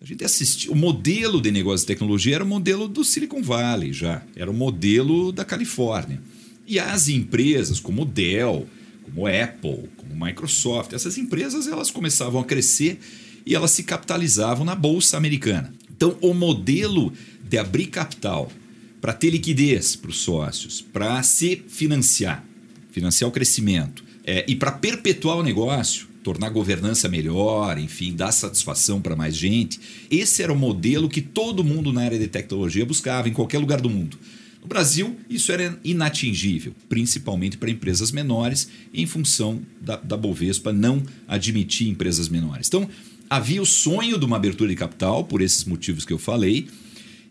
a gente assistiu. O modelo de negócio de tecnologia era o modelo do Silicon Valley já, era o modelo da Califórnia. E as empresas como Dell, como Apple, como Microsoft, essas empresas elas começavam a crescer e elas se capitalizavam na bolsa americana. Então, o modelo de abrir capital para ter liquidez para os sócios, para se financiar, financiar o crescimento é, e para perpetuar o negócio, tornar a governança melhor, enfim, dar satisfação para mais gente. Esse era o modelo que todo mundo na área de tecnologia buscava em qualquer lugar do mundo. No Brasil, isso era inatingível, principalmente para empresas menores, em função da, da Bovespa não admitir empresas menores. Então, havia o sonho de uma abertura de capital, por esses motivos que eu falei,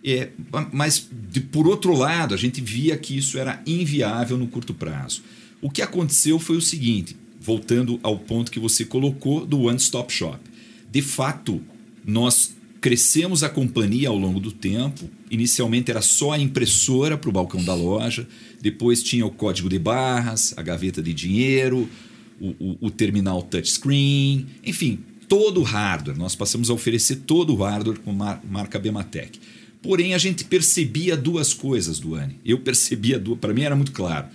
é, mas, de, por outro lado, a gente via que isso era inviável no curto prazo. O que aconteceu foi o seguinte, voltando ao ponto que você colocou do One Stop Shop. De fato, nós crescemos a companhia ao longo do tempo. Inicialmente era só a impressora para o balcão da loja, depois tinha o código de barras, a gaveta de dinheiro, o, o, o terminal touchscreen, enfim, todo o hardware. Nós passamos a oferecer todo o hardware com a marca Bematec. Porém, a gente percebia duas coisas, Duane. Eu [laughs] percebia duas, para mim era muito claro.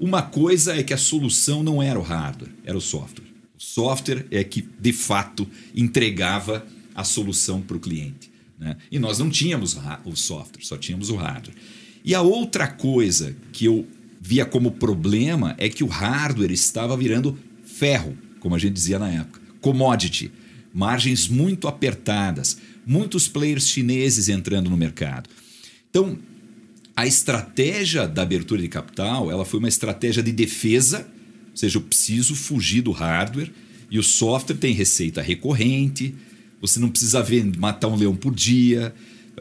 Uma coisa é que a solução não era o hardware, era o software. O software é que, de fato, entregava a solução para o cliente. Né? E nós não tínhamos o software, só tínhamos o hardware. E a outra coisa que eu via como problema é que o hardware estava virando ferro, como a gente dizia na época, commodity, margens muito apertadas, muitos players chineses entrando no mercado. Então, a estratégia da abertura de capital, ela foi uma estratégia de defesa, ou seja, eu preciso fugir do hardware e o software tem receita recorrente, você não precisa ver, matar um leão por dia.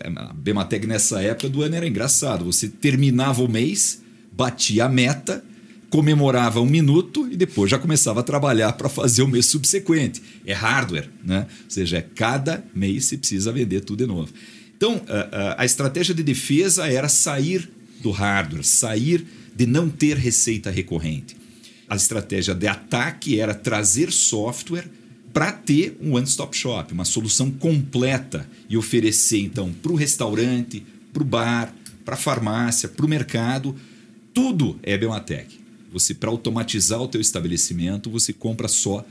A Bematec nessa época do ano era engraçado. Você terminava o mês, batia a meta, comemorava um minuto e depois já começava a trabalhar para fazer o mês subsequente. É hardware, né? Ou seja, é cada mês você precisa vender tudo de novo. Então, a, a, a estratégia de defesa era sair do hardware, sair de não ter receita recorrente. A estratégia de ataque era trazer software para ter um one-stop shop, uma solução completa e oferecer então para o restaurante, para o bar, para a farmácia, para o mercado, tudo é Bematec. Você para automatizar o teu estabelecimento, você compra só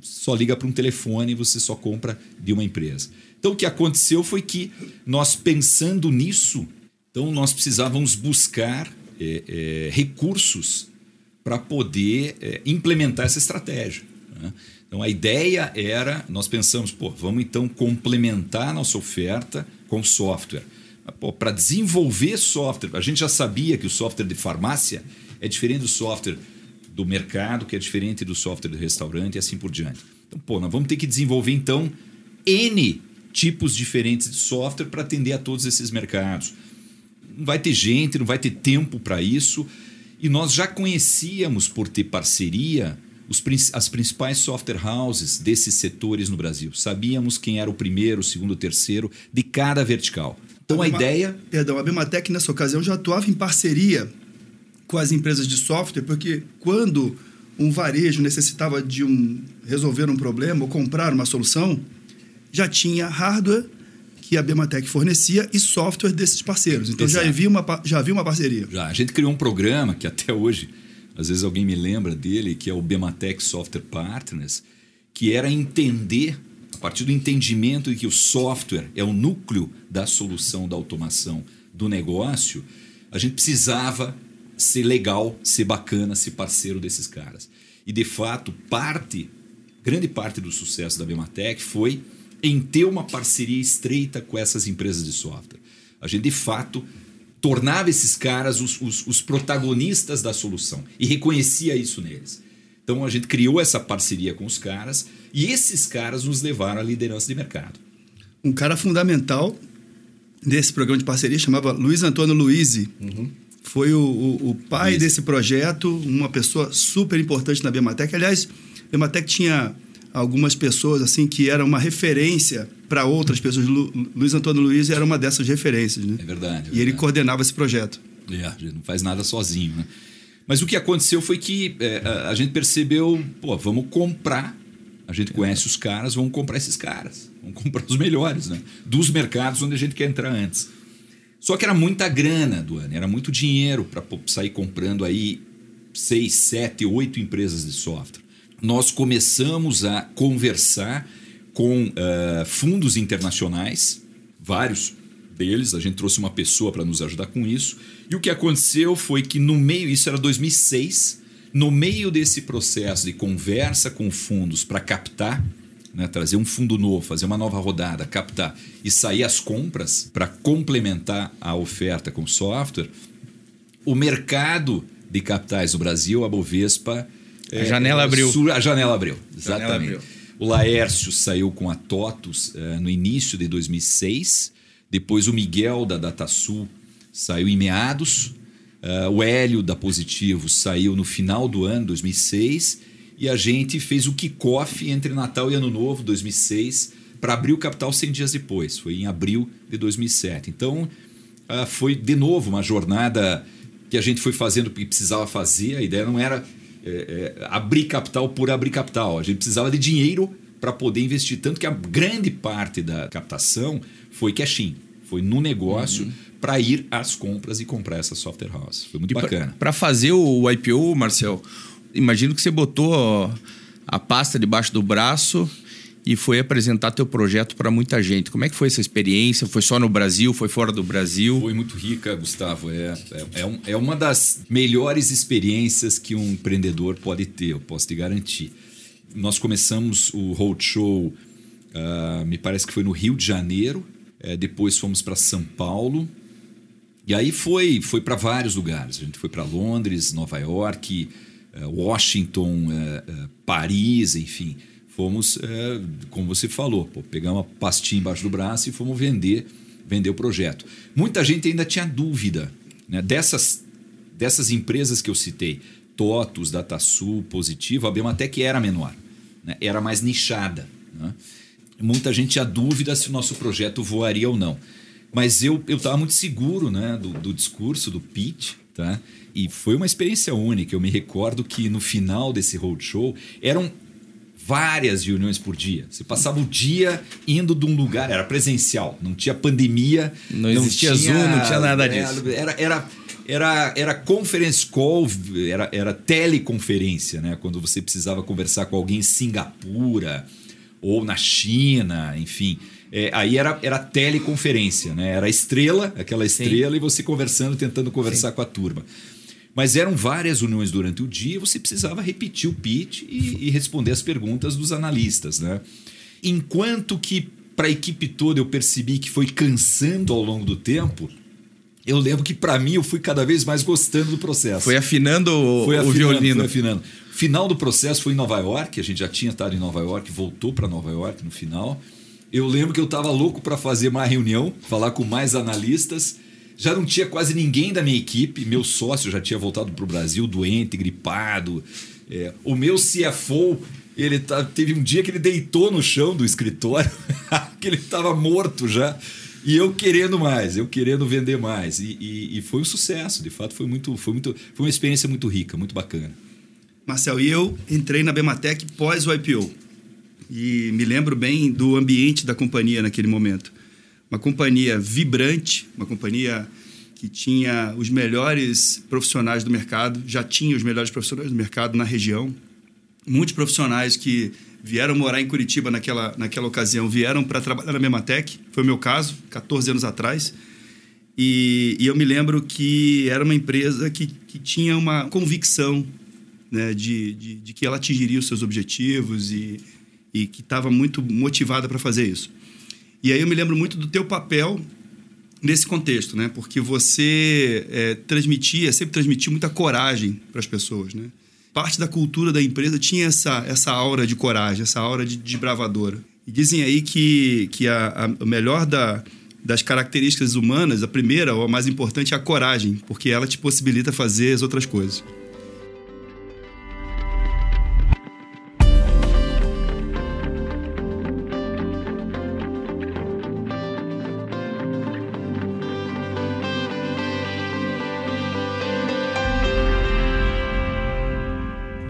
só liga para um telefone e você só compra de uma empresa. Então o que aconteceu foi que nós pensando nisso, então nós precisávamos buscar é, é, recursos para poder é, implementar essa estratégia. Né? Então a ideia era, nós pensamos, pô, vamos então complementar nossa oferta com software. Para desenvolver software, a gente já sabia que o software de farmácia é diferente do software do mercado, que é diferente do software do restaurante e assim por diante. Então, pô, nós vamos ter que desenvolver então N tipos diferentes de software para atender a todos esses mercados. Não vai ter gente, não vai ter tempo para isso. E nós já conhecíamos por ter parceria os, as principais software houses desses setores no Brasil. Sabíamos quem era o primeiro, o segundo, o terceiro de cada vertical. Então a, a ideia. Perdão, a Bimatec nessa ocasião já atuava em parceria com as empresas de software, porque quando um varejo necessitava de um, resolver um problema ou comprar uma solução, já tinha hardware que a Bematec fornecia e software desses parceiros. Então já havia, uma, já havia uma parceria. Já. A gente criou um programa que até hoje às vezes alguém me lembra dele, que é o Bematec Software Partners, que era entender, a partir do entendimento de que o software é o núcleo da solução da automação do negócio, a gente precisava ser legal, ser bacana, ser parceiro desses caras. E de fato, parte, grande parte do sucesso da Bematec foi em ter uma parceria estreita com essas empresas de software. A gente de fato tornava esses caras os, os, os protagonistas da solução e reconhecia isso neles. Então a gente criou essa parceria com os caras e esses caras nos levaram à liderança de mercado. Um cara fundamental desse programa de parceria chamava Luiz Antônio Luizzi. Uhum. Foi o, o, o pai Isso. desse projeto, uma pessoa super importante na Bematec. Aliás, a Bematec tinha algumas pessoas assim que eram uma referência para outras pessoas. Lu, Luiz Antônio Luiz era uma dessas referências, né? É verdade. É verdade. E ele coordenava esse projeto. É, a gente não faz nada sozinho, né? Mas o que aconteceu foi que é, a, a, gente percebeu, pô, vamos comprar. A gente conhece os caras, vamos comprar esses caras. Vamos comprar os melhores, né? Dos mercados onde a gente quer entrar antes. Só que era muita grana, Duane, era muito dinheiro para sair comprando aí seis, sete, oito empresas de software nós começamos a conversar com uh, fundos internacionais, vários deles, a gente trouxe uma pessoa para nos ajudar com isso. E o que aconteceu foi que no meio, isso era 2006, no meio desse processo de conversa com fundos para captar, né, trazer um fundo novo, fazer uma nova rodada, captar e sair as compras para complementar a oferta com software, o mercado de capitais no Brasil, a Bovespa, a janela abriu. A janela abriu, exatamente. Janela abriu. O Laércio saiu com a TOTUS uh, no início de 2006. Depois o Miguel da DataSul saiu em meados. Uh, o Hélio da Positivo saiu no final do ano, 2006. E a gente fez o kickoff entre Natal e Ano Novo, 2006, para abrir o capital 100 dias depois. Foi em abril de 2007. Então, uh, foi de novo uma jornada que a gente foi fazendo o que precisava fazer. A ideia não era é, é, abrir capital por abrir capital. A gente precisava de dinheiro para poder investir. Tanto que a grande parte da captação foi cash-in, foi no negócio uhum. para ir às compras e comprar essa software house. Foi muito e bacana. Para fazer o IPO, Marcel, imagino que você botou a pasta debaixo do braço e foi apresentar teu projeto para muita gente. Como é que foi essa experiência? Foi só no Brasil? Foi fora do Brasil? Foi muito rica, Gustavo. É, é, é, um, é uma das melhores experiências que um empreendedor pode ter, eu posso te garantir. Nós começamos o Roadshow, uh, me parece que foi no Rio de Janeiro, é, depois fomos para São Paulo, e aí foi, foi para vários lugares. A gente foi para Londres, Nova York, uh, Washington, uh, Paris, enfim fomos, é, como você falou, pô, pegamos uma pastinha embaixo do braço e fomos vender, vender o projeto. Muita gente ainda tinha dúvida né? dessas, dessas empresas que eu citei, TOTUS, DataSul, Positivo, a Bematec era menor, né? era mais nichada. Né? Muita gente tinha dúvida se o nosso projeto voaria ou não. Mas eu estava muito seguro né, do, do discurso, do pitch, tá? E foi uma experiência única. Eu me recordo que no final desse roadshow eram várias reuniões por dia. Você passava o dia indo de um lugar, era presencial, não tinha pandemia, não, não existia tinha, Zoom, não tinha nada disso. Era, era, era, era conference call, era, era teleconferência, né? Quando você precisava conversar com alguém em Singapura ou na China, enfim. É, aí era, era teleconferência, né? Era estrela, aquela estrela, Sim. e você conversando, tentando conversar Sim. com a turma. Mas eram várias reuniões durante o dia, você precisava repetir o pitch e, e responder as perguntas dos analistas. Né? Enquanto que para a equipe toda eu percebi que foi cansando ao longo do tempo, eu lembro que para mim eu fui cada vez mais gostando do processo. Foi afinando o, foi afinando, o violino. Foi afinando. Final do processo foi em Nova York, a gente já tinha estado em Nova York, voltou para Nova York no final. Eu lembro que eu estava louco para fazer mais reunião, falar com mais analistas já não tinha quase ninguém da minha equipe. Meu sócio já tinha voltado para o Brasil doente, gripado. É, o meu CFO, ele tá, teve um dia que ele deitou no chão do escritório, [laughs] que ele estava morto já. E eu querendo mais, eu querendo vender mais. E, e, e, foi um sucesso, de fato, foi muito, foi muito, foi uma experiência muito rica, muito bacana. Marcel, e eu entrei na Bematec pós o IPO. E me lembro bem do ambiente da companhia naquele momento uma companhia vibrante, uma companhia que tinha os melhores profissionais do mercado, já tinha os melhores profissionais do mercado na região. Muitos profissionais que vieram morar em Curitiba naquela, naquela ocasião vieram para trabalhar na Mematec, foi o meu caso, 14 anos atrás. E, e, eu me lembro que era uma empresa que, que tinha uma convicção né, de, de, de que ela atingiria os seus objetivos e, e que estava muito motivada para fazer isso. E aí eu me lembro muito do teu papel nesse contexto, né? Porque você é, transmitia, sempre transmitia muita coragem para as pessoas, né? Parte da cultura da empresa tinha essa, essa aura de coragem, essa aura de, de bravadora. E dizem aí que, que a, a melhor da, das características humanas, a primeira ou a mais importante é a coragem, porque ela te possibilita fazer as outras coisas.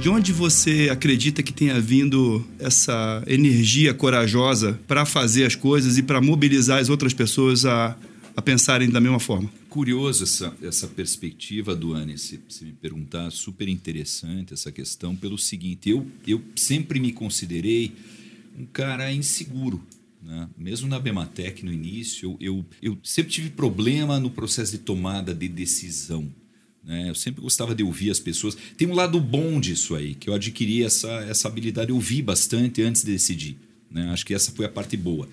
De onde você acredita que tenha vindo essa energia corajosa para fazer as coisas e para mobilizar as outras pessoas a, a pensarem da mesma forma? Curioso essa, essa perspectiva, Duane, se, se me perguntar, super interessante essa questão, pelo seguinte: eu, eu sempre me considerei um cara inseguro. Né? Mesmo na Bematec, no início, eu, eu, eu sempre tive problema no processo de tomada de decisão. Né? Eu sempre gostava de ouvir as pessoas. Tem um lado bom disso aí, que eu adquiri essa, essa habilidade de ouvir bastante antes de decidir. Né? Acho que essa foi a parte boa.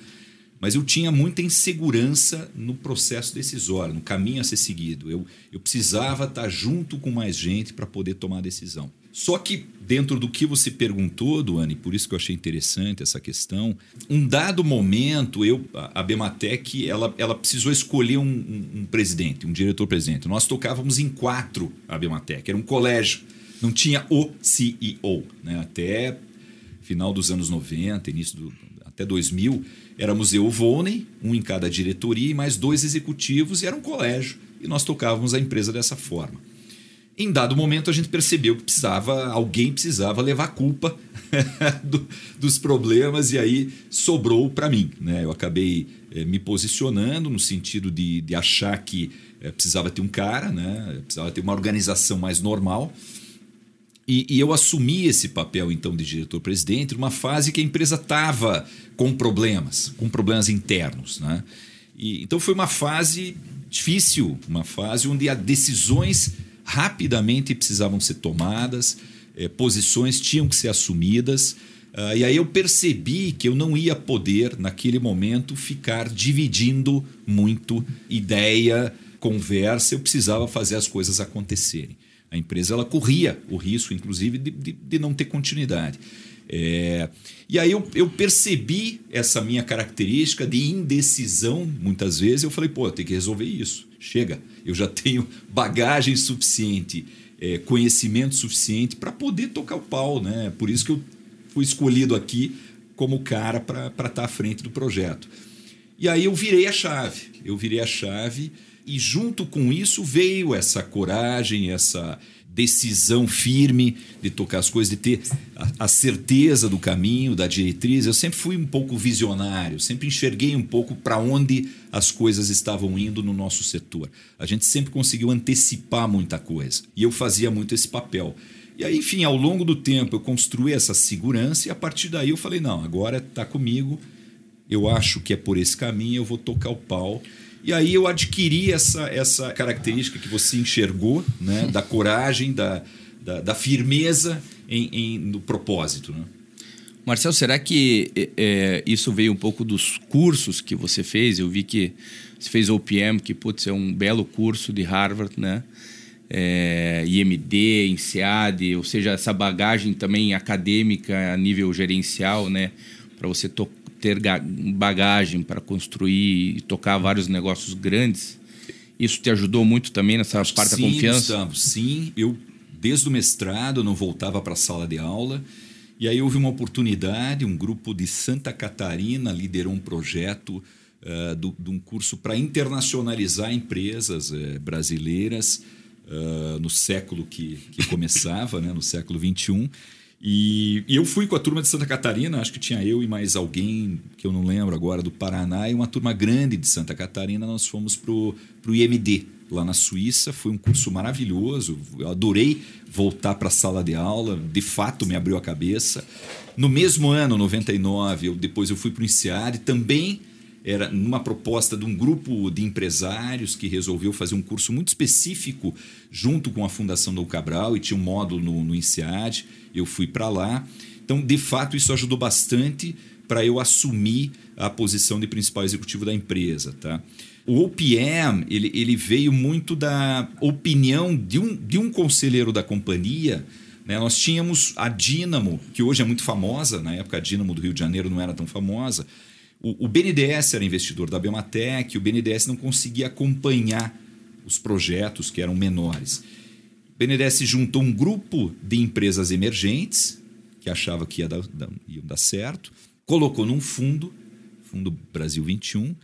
Mas eu tinha muita insegurança no processo decisório, no caminho a ser seguido. Eu, eu precisava estar junto com mais gente para poder tomar a decisão. Só que dentro do que você perguntou, Duane, por isso que eu achei interessante essa questão, um dado momento, eu, a Bematec, ela, ela precisou escolher um, um, um presidente, um diretor-presidente. Nós tocávamos em quatro a Bematec, era um colégio, não tinha o CEO. Né? Até final dos anos 90, início do, até 2000, éramos eu, Volney, um em cada diretoria e mais dois executivos, e era um colégio. E nós tocávamos a empresa dessa forma. Em dado momento, a gente percebeu que precisava, alguém precisava levar a culpa [laughs] do, dos problemas e aí sobrou para mim. Né? Eu acabei é, me posicionando no sentido de, de achar que é, precisava ter um cara, né? precisava ter uma organização mais normal. E, e, eu assumi esse papel, então, de diretor-presidente numa fase que a empresa estava com problemas, com problemas internos. Né? E, então, foi uma fase difícil, uma fase onde as decisões rapidamente precisavam ser tomadas, eh, posições tinham que ser assumidas. Uh, e aí eu percebi que eu não ia poder, naquele momento, ficar dividindo muito ideia, conversa, eu precisava fazer as coisas acontecerem. A empresa ela corria o risco, inclusive, de, de, de não ter continuidade. É, e aí eu, eu, percebi essa minha característica de indecisão, muitas vezes. Eu falei, pô, tenho que resolver isso. Chega, eu já tenho bagagem suficiente, é, conhecimento suficiente para poder tocar o pau. Né? Por isso que eu fui escolhido aqui como cara para estar tá à frente do projeto. E aí eu virei a chave. Eu virei a chave e junto com isso veio essa coragem, essa decisão firme de tocar as coisas, de ter a, a, certeza do caminho, da diretriz. Eu sempre fui um pouco visionário, sempre enxerguei um pouco para onde as coisas estavam indo no nosso setor. A gente sempre conseguiu antecipar muita coisa e eu fazia muito esse papel. E aí, enfim, ao longo do tempo eu construí essa segurança e a partir daí eu falei: não, agora está comigo, eu acho que é por esse caminho, eu vou tocar o pau. E aí eu adquiri essa, essa característica que você enxergou, né? da coragem, da, da, da firmeza em, em, no propósito. Né? Marcel, será que é, é, isso veio um pouco dos cursos que você fez? Eu vi que você fez OPM, que putz, é um belo curso de Harvard, né? É, IMD, INSEAD, ou seja, essa bagagem também acadêmica a nível gerencial, né? Para você tocar ter bagagem para construir e tocar vários negócios grandes. Isso te ajudou muito também nessa parte sim, da confiança? Gustavo, sim, eu desde o mestrado não voltava para a sala de aula. E aí houve uma oportunidade, um grupo de Santa Catarina liderou um projeto uh, do, de um curso para internacionalizar empresas uh, brasileiras uh, no século que, que começava, né, no século 21. E, e, eu fui com a turma de Santa Catarina, acho que tinha eu e mais alguém, que eu não lembro agora, do Paraná, e uma turma grande de Santa Catarina. Nós fomos para o IMD, lá na Suíça. Foi um curso maravilhoso. Eu adorei voltar para a sala de aula, de fato me abriu a cabeça. No mesmo ano, 99, eu, depois eu fui para o INSEAD, também era numa proposta de um grupo de empresários que resolveu fazer um curso muito específico junto com a Fundação Dom Cabral e tinha um módulo no, no INSEAD. Eu fui para lá. Então, de fato, isso ajudou bastante para eu assumir a posição de principal executivo da empresa. Tá? O OPM ele, ele veio muito da opinião de um, de um conselheiro da companhia. Né? Nós tínhamos a Dynamo, que hoje é muito famosa, na época a Dynamo do Rio de Janeiro não era tão famosa, o, BNDES era investidor da Bematec, o BNDES não conseguia acompanhar os projetos que eram menores. O BNDES juntou um grupo de empresas emergentes, que achava que ia dar, iam dar certo, colocou num fundo, Fundo Brasil 21,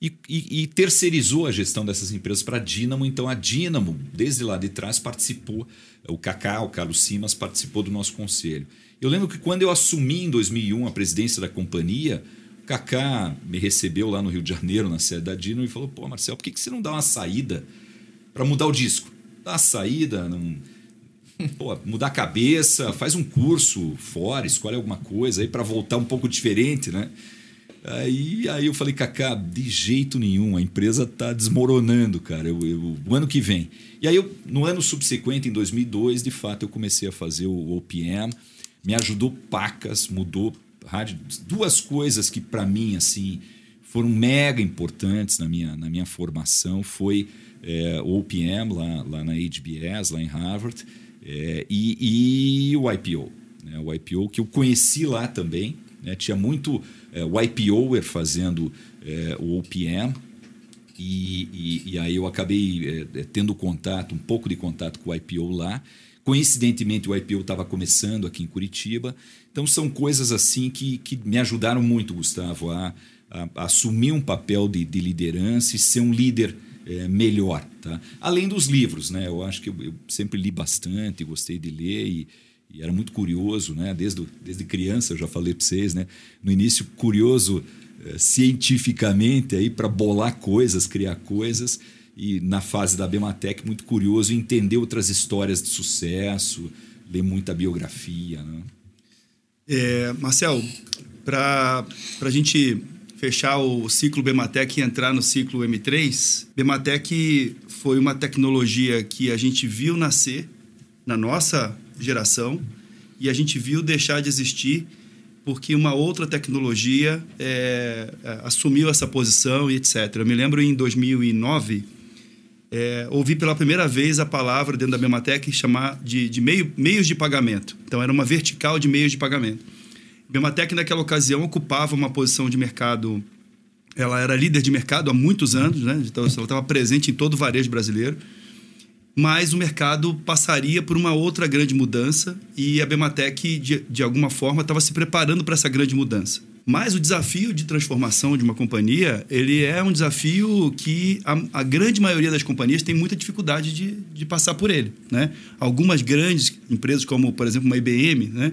e, e, e terceirizou a gestão dessas empresas para a Dínamo. Então, a Dínamo, desde lá de trás, participou, o Cacá, o Carlos Simas, participou do nosso conselho. Eu lembro que quando eu assumi em 2001 a presidência da companhia, Kaká me recebeu lá no Rio de Janeiro, na sede da Dino, e falou: pô, Marcel, por que, que você não dá uma saída para mudar o disco? Dá uma saída, não... Pô, mudar a cabeça, faz um curso fora, escolhe alguma coisa aí para voltar um pouco diferente, né? Aí, aí eu falei, Kaká, de jeito nenhum, a empresa tá desmoronando, cara, eu, eu, o ano que vem. E aí, eu, no ano subsequente, em 2002, de fato, eu comecei a fazer o OPM, me ajudou pacas, mudou rádio, duas coisas que para mim assim foram mega importantes na minha, na minha formação foi é, o OPM lá, lá na HBS, lá em Harvard, é, e, e, o IPO. Né? O IPO que eu conheci lá também. Né? Tinha muito é, o IPOer fazendo o OPM, e, e, e, aí eu acabei tendo contato, um pouco de contato com o IPO lá. Coincidentemente, o IPO estava começando aqui em Curitiba. Então, são coisas assim que, que me ajudaram muito, Gustavo, a, a, a assumir um papel de, de, liderança e ser um líder é, melhor. Tá? Além dos livros, né? eu acho que eu, eu sempre li bastante, gostei de ler e, e era muito curioso, né? desde, desde criança, eu já falei para vocês, né? no início, curioso é, cientificamente para bolar coisas, criar coisas e na fase da Bematec, muito curioso entender outras histórias de sucesso, lê muita biografia. Né? É, Marcel, para a gente fechar o ciclo Bematec e entrar no ciclo M3, Bematec foi uma tecnologia que a gente viu nascer na nossa geração e a gente viu deixar de existir porque uma outra tecnologia é, é assumiu essa posição e etc. Eu me lembro em 2009 é, ouvi pela primeira vez a palavra dentro da Bematec chamar de, de meio, meios de pagamento. Então, era uma vertical de meios de pagamento. Bematec, naquela ocasião, ocupava uma posição de mercado. Ela era líder de mercado há muitos anos, né? então ela estava presente em todo o varejo brasileiro. Mas o mercado passaria por uma outra grande mudança e a Bematec, de, de alguma forma, estava se preparando para essa grande mudança. Mas o desafio de transformação de uma companhia, ele é um desafio que a, a grande maioria das companhias tem muita dificuldade de, de passar por ele. Né? Algumas grandes empresas, como, por exemplo, uma IBM, né?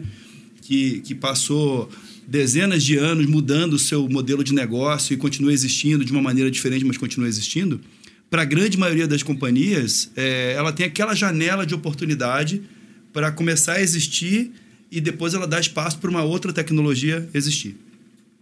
que, que passou dezenas de anos mudando o seu modelo de negócio e continua existindo de uma maneira diferente, mas continua existindo, para a grande maioria das companhias, é, ela tem aquela janela de oportunidade para começar a existir e depois ela dá espaço para uma outra tecnologia existir.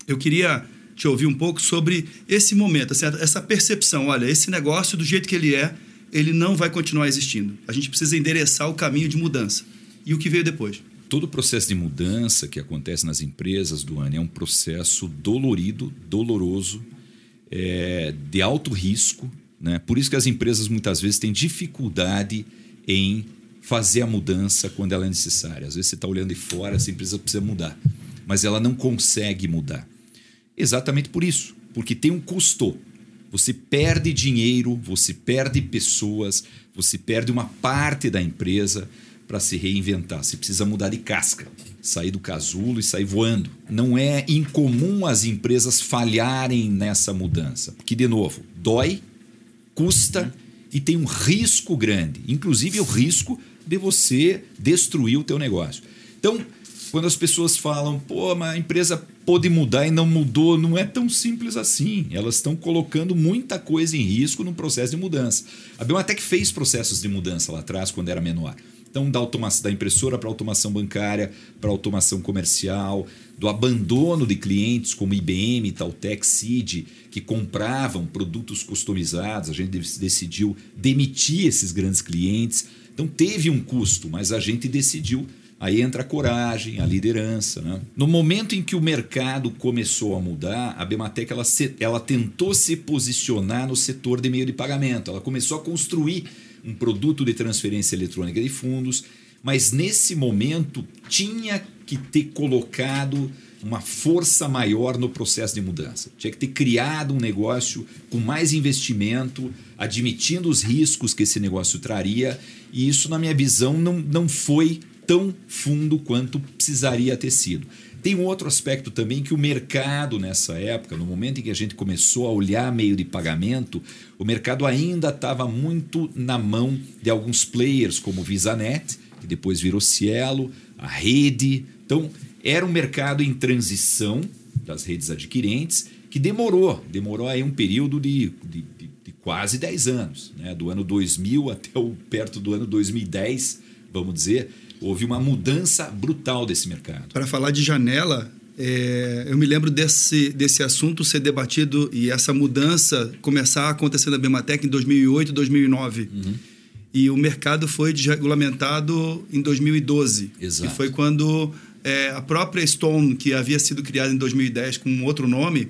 Eu queria te ouvir um pouco sobre esse momento, essa percepção. Olha, esse negócio, do jeito que ele é, ele não vai continuar existindo. A gente precisa endereçar o caminho de mudança. E o que veio depois? Todo o processo de mudança que acontece nas empresas, do ano é um processo dolorido, doloroso, é, de alto risco. Né? Por isso que as empresas muitas vezes têm dificuldade em fazer a mudança quando ela é necessária. Às vezes você está olhando de fora, essa empresa precisa mudar, mas ela não consegue mudar. Exatamente por isso, porque tem um custo. Você perde dinheiro, você perde pessoas, você perde uma parte da empresa para se reinventar. Você precisa mudar de casca, sair do casulo e sair voando. Não é incomum as empresas falharem nessa mudança, porque de novo, dói, custa e tem um risco grande, inclusive o risco de você destruir o teu negócio. Então, quando as pessoas falam, pô, mas a empresa pode mudar e não mudou, não é tão simples assim. Elas estão colocando muita coisa em risco no processo de mudança. A Biomatec fez processos de mudança lá atrás, quando era menor. Então, da, automação, da impressora para automação bancária, para automação comercial, do abandono de clientes como IBM, Taltec, CID, que compravam produtos customizados. A gente decidiu demitir esses grandes clientes. Então, teve um custo, mas a gente decidiu Aí entra a coragem, a liderança. Né? No momento em que o mercado começou a mudar, a Bematec ela, se, ela tentou se posicionar no setor de meio de pagamento. Ela começou a construir um produto de transferência eletrônica de fundos, mas nesse momento tinha que ter colocado uma força maior no processo de mudança. Tinha que ter criado um negócio com mais investimento, admitindo os riscos que esse negócio traria, e isso, na minha visão, não, não foi tão fundo quanto precisaria ter sido. Tem um outro aspecto também que o mercado nessa época, no momento em que a gente começou a olhar meio de pagamento, o mercado ainda estava muito na mão de alguns players como VisaNet, que depois virou Cielo, a Rede. Então, era um mercado em transição das redes adquirentes que demorou, demorou aí um período de, de, de, quase 10 anos, né? do ano 2000 até o, perto do ano 2010, vamos dizer houve uma mudança brutal desse mercado. Para falar de janela, é, eu me lembro desse, desse assunto ser debatido e essa mudança começar a acontecer na Bematec em 2008, 2009. Uhum. E o mercado foi desregulamentado em 2012. Exato. Que foi quando é, a própria Stone, que havia sido criada em 2010 com um outro nome,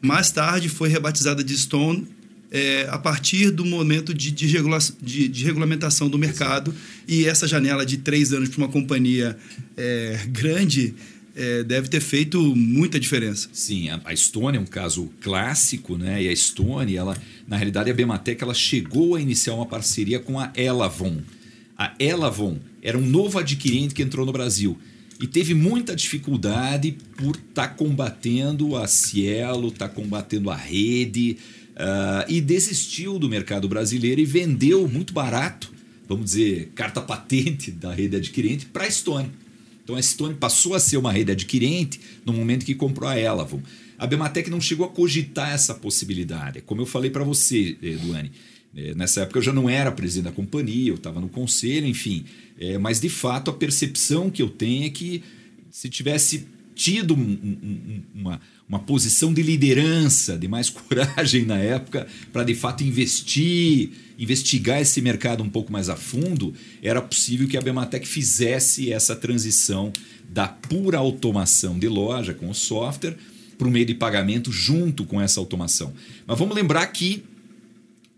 mais tarde foi rebatizada de Stone é, a partir do momento de, de, regula de, de regulamentação do mercado. E essa janela de três anos para uma companhia é, grande é, deve ter feito muita diferença. Sim, a, a Estônia é um caso clássico, né? E a Estônia, ela, na realidade, a Bematec ela chegou a iniciar uma parceria com a Elavon. A Elavon era um novo adquirente que entrou no Brasil e teve muita dificuldade por estar tá combatendo a Cielo, estar tá combatendo a rede, uh, e desistiu do mercado brasileiro e vendeu muito barato, vamos dizer, carta patente da rede adquirente para a Estônia. Então a Estônia passou a ser uma rede adquirente no momento que comprou a Elavon. A Bematec não chegou a cogitar essa possibilidade. Como eu falei para você, Eduane, É, nessa época eu já não era presidente da companhia, eu estava no conselho, enfim. É, mas de fato a percepção que eu tenho é que se tivesse tido um, um, uma, uma posição de liderança, de mais [laughs] coragem na época, para de fato investir, investigar esse mercado um pouco mais a fundo, era possível que a Bematec fizesse essa transição da pura automação de loja com o software para o meio de pagamento junto com essa automação. Mas vamos lembrar que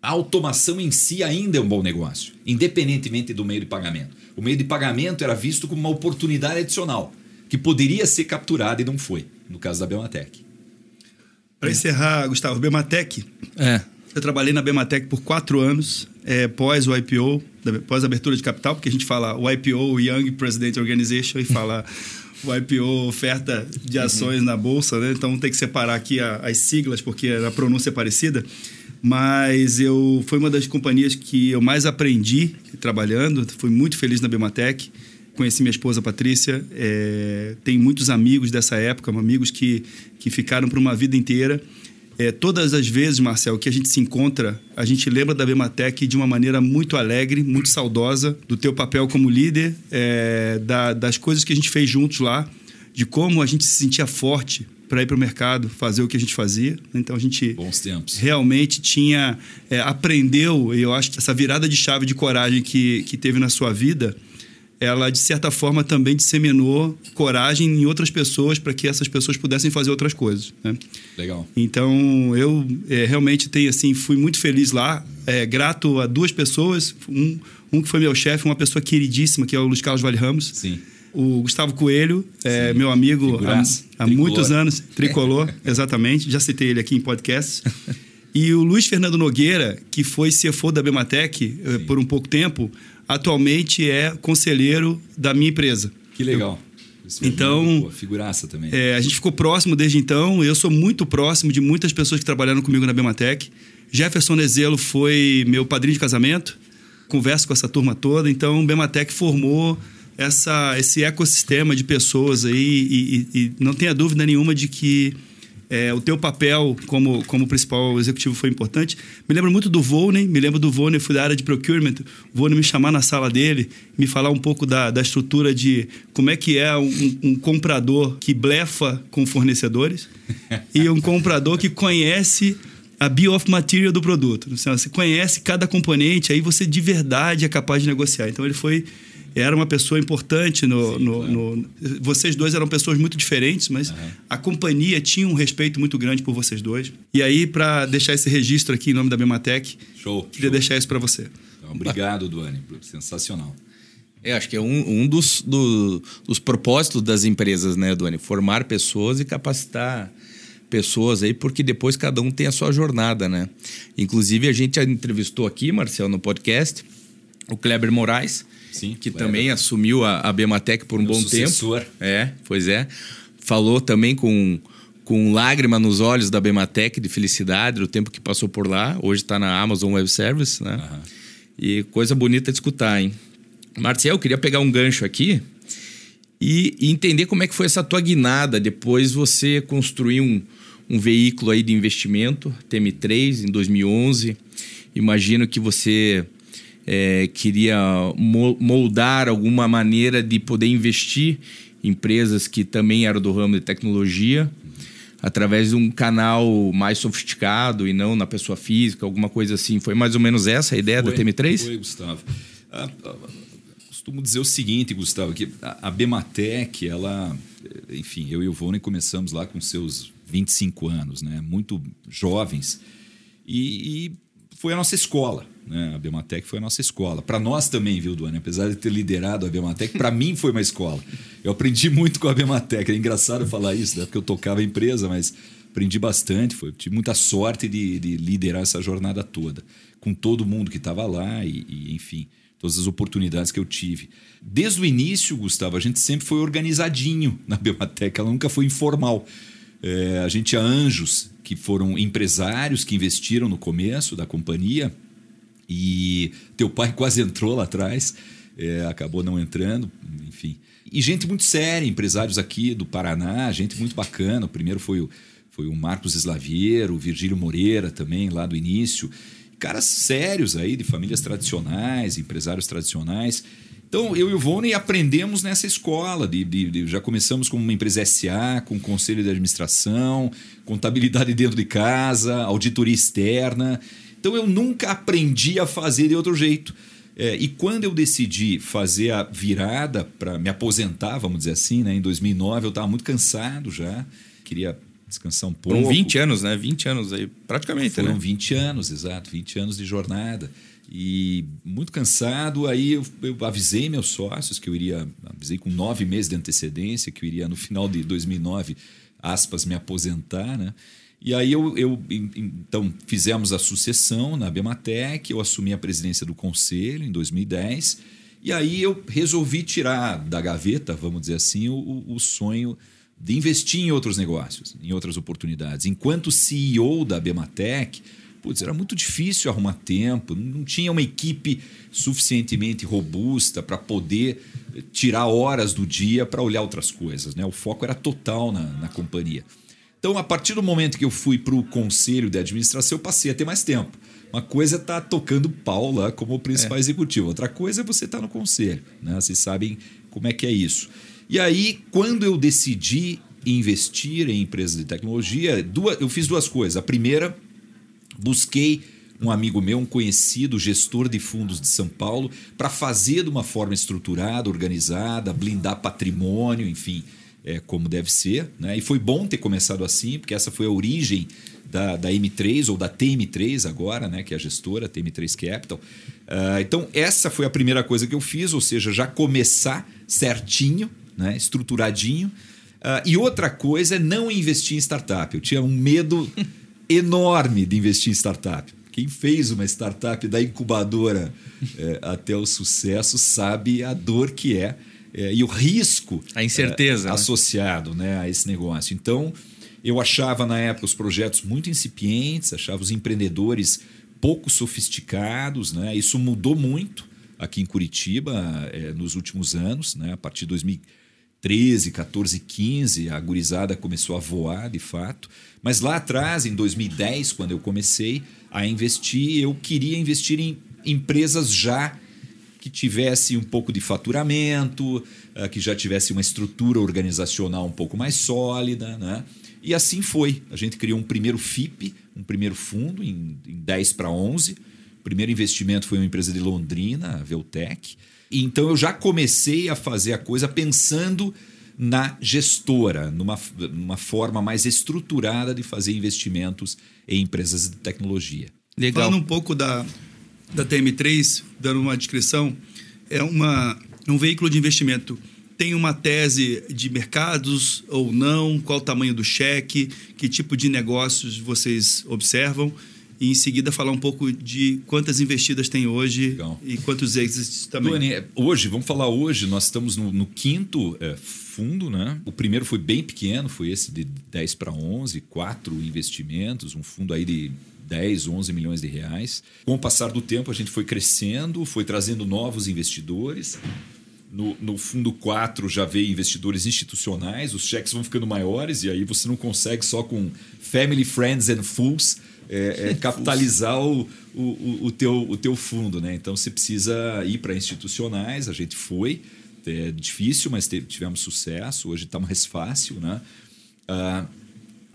a automação em si ainda é um bom negócio, independentemente do meio de pagamento. O meio de pagamento era visto como uma oportunidade adicional, que poderia ser capturada e não foi, no caso da Bematec. Para encerrar, Gustavo, Bematec. É. Eu trabalhei na Bematec por quatro anos, é, pós o IPO, pós a abertura de capital, porque a gente fala o IPO, o Young President Organization, e fala [laughs] o IPO, oferta de ações uhum. na bolsa, né? Então tem que separar aqui a, as siglas, porque a pronúncia é parecida mas eu foi uma das companhias que eu mais aprendi trabalhando. Fui muito feliz na Bematec. Conheci minha esposa Patrícia. É, tenho muitos amigos dessa época, amigos que, que ficaram por uma vida inteira. É, todas as vezes, Marcel, que a gente se encontra, a gente lembra da Bematec de uma maneira muito alegre, muito saudosa, do teu papel como líder, é, da, das coisas que a gente fez juntos lá, de como a gente se sentia forte para ir para o mercado fazer o que a gente fazia. Então a gente realmente tinha é, aprendeu e eu acho que essa virada de chave de coragem que, que teve na sua vida, ela de certa forma também disseminou coragem em outras pessoas para que essas pessoas pudessem fazer outras coisas. Né? Legal. Então eu é, realmente tenho assim fui muito feliz lá, é, grato a duas pessoas, um, um que foi meu chefe, uma pessoa queridíssima que é o Luiz Carlos Vale Ramos. Sim o Gustavo Coelho, é, meu amigo há, há muitos anos, tricolor, [laughs] exatamente, já citei ele aqui em podcast. E o Luiz Fernando Nogueira, que foi CFO da Bematec eh, por um pouco tempo, atualmente é conselheiro da minha empresa. Que legal. Eu, então, Pô, figuraça também. É, a gente ficou próximo desde então. Eu sou muito próximo de muitas pessoas que trabalharam comigo na Bematec. Jefferson Nezelo foi meu padrinho de casamento. Converso com essa turma toda. Então, Bematec formou essa, esse ecossistema de pessoas aí e, e, e não tenha dúvida nenhuma de que é, o teu papel como, como principal executivo foi importante. Me lembro muito do Volney, me lembro do Volney, fui da área de procurement, o Volney me chamar na sala dele, me falar um pouco da, da estrutura de como é que é um, um comprador que blefa com fornecedores [laughs] e um comprador que conhece a bio of material do produto. Você conhece cada componente, aí você de verdade é capaz de negociar. Então ele foi era uma pessoa importante no, Sim, no, claro. no, vocês dois eram pessoas muito diferentes mas uhum. a companhia tinha um respeito muito grande por vocês dois e aí para deixar esse registro aqui em nome da Bematec show queria show. deixar isso para você então, obrigado Duane sensacional é, acho que é um, um dos, do, dos propósitos das empresas, né, Duane? Formar pessoas e capacitar pessoas aí, porque depois cada um tem a sua jornada, né? Inclusive, a gente já entrevistou aqui, Marcel, no podcast, o Kleber Moraes, Sim, que também assumiu a, a Bematec por um Meu bom sucessor. tempo. É, pois é. Falou também com, com lágrima nos olhos da Bematec de felicidade do tempo que passou por lá. Hoje está na Amazon Web Service, né? Uhum. E coisa bonita de escutar, hein? Marcel, eu queria pegar um gancho aqui e, e, entender como é que foi essa tua guinada. Depois você construiu um, um veículo aí de investimento, TM3, em 2011. Imagino que você é, queria moldar alguma maneira de poder investir em empresas que também eram do ramo de tecnologia através de um canal mais sofisticado e não na pessoa física, alguma coisa assim. Foi mais ou menos essa a ideia foi, da TM3? Foi, Gustavo. Ah, ah, costumo dizer o seguinte, Gustavo, que a Bematec, ela, enfim, eu e o Vone começamos lá com seus 25 anos, né? Muito jovens. E, e foi a nossa escola. Né? A Bematec foi a nossa escola. Para nós também, viu, Duane? Apesar de ter liderado a Bematec, para mim foi uma escola. Eu aprendi muito com a Bematec. É engraçado falar isso, né? porque eu tocava a empresa, mas aprendi bastante. Foi, tive muita sorte de, de liderar essa jornada toda, com todo mundo que estava lá e, e, enfim, todas as oportunidades que eu tive. Desde o início, Gustavo, a gente sempre foi organizadinho na Bematec, ela nunca foi informal. É, a gente tinha anjos que foram empresários que investiram no começo da companhia e teu pai quase entrou lá atrás, é, acabou não entrando, enfim. E gente muito séria, empresários aqui do Paraná, gente muito bacana. O primeiro foi o, foi o Marcos Slaviero, o Virgílio Moreira também, lá do início, caras sérios aí, de famílias tradicionais, empresários tradicionais. Então, eu e o Vone aprendemos nessa escola. De, de, de, já começamos como uma empresa SA, com conselho de administração, contabilidade dentro de casa, auditoria externa. Então, eu nunca aprendi a fazer de outro jeito. É, e quando eu decidi fazer a virada para me aposentar, vamos dizer assim, né, em 2009, eu estava muito cansado já, queria descansar um pouco. Foram 20 anos, né? 20 anos aí, praticamente, Foram né? 20 anos, exato, 20 anos de jornada e muito cansado. Aí eu, eu, avisei meus sócios que eu iria, avisei com nove meses de antecedência que eu iria no final de 2009, aspas, me aposentar, né? E aí eu, eu então fizemos a sucessão na Bematec, eu assumi a presidência do conselho em 2010 e aí eu resolvi tirar da gaveta, vamos dizer assim, o, o sonho de investir em outros negócios, em outras oportunidades. Enquanto CEO da Bematec, putz, era muito difícil arrumar tempo, não tinha uma equipe suficientemente robusta para poder tirar horas do dia para olhar outras coisas. Né? O foco era total na, na companhia. Então, a partir do momento que eu fui para o conselho de administração, eu passei a ter mais tempo. Uma coisa é estar tá tocando pau lá como principal é. executivo, outra coisa é você estar tá no conselho. Né? Vocês sabem como é que é isso. E aí, quando eu decidi investir em empresas de tecnologia, duas, eu fiz duas coisas. A primeira busquei um amigo meu, um conhecido gestor de fundos de São Paulo, para fazer de uma forma estruturada, organizada, blindar patrimônio, enfim, é, como deve ser. Né? E foi bom ter começado assim, porque essa foi a origem da, da M3 ou da TM3 agora, né? que é a gestora, TM3 Capital. Uh, então, essa foi a primeira coisa que eu fiz, ou seja, já começar certinho, né? estruturadinho. Uh, e outra coisa é não investir em startup. Eu tinha um medo [laughs] enorme de investir em startup. Quem fez uma startup da incubadora é, até o sucesso sabe a dor que é, é e o risco a incerteza é, né? associado né, a esse negócio. Então, eu achava na época os projetos muito incipientes, achava os empreendedores pouco sofisticados. Né? Isso mudou muito aqui em Curitiba é, nos últimos anos, né? a partir de 2013, 14, 15, a gurizada começou a voar de fato. Mas lá atrás, em 2010, quando eu comecei a investir, eu queria investir em empresas já que tivesse um pouco de faturamento, eh, que já tivesse uma estrutura organizacional um pouco mais sólida. Né? E assim foi. A gente criou um primeiro FIP, um primeiro fundo, em, em 10 para 11. O primeiro investimento foi uma empresa de Londrina, a Veltec. E então eu já comecei a fazer a coisa pensando na gestora, numa, numa forma mais estruturada de fazer investimentos em empresas de tecnologia. Legal. Falando um pouco da, da TM3, dando uma descrição, é uma, um veículo de investimento. Tem uma tese de mercados ou não? Qual o tamanho do cheque? Que tipo de negócios vocês observam? e em seguida falar um pouco de quantas investidas tem hoje Legal. e quantos exits também. Duane, hoje, vamos falar hoje, nós estamos no, no quinto é, fundo, né? O primeiro foi bem pequeno, foi esse de 10 para 11, quatro investimentos, um fundo aí de 10, 11 milhões de reais. Com o passar do tempo, a gente foi crescendo, foi trazendo novos investidores. No, no, fundo 4 já veio investidores institucionais, os cheques vão ficando maiores e aí você não consegue só com family, friends and fools é, é [laughs] capitalizar o, o, o, teu, o teu fundo. Né? Então você precisa ir para institucionais, a gente foi. É difícil, mas tivemos sucesso. Hoje está mais fácil. Né? Uh,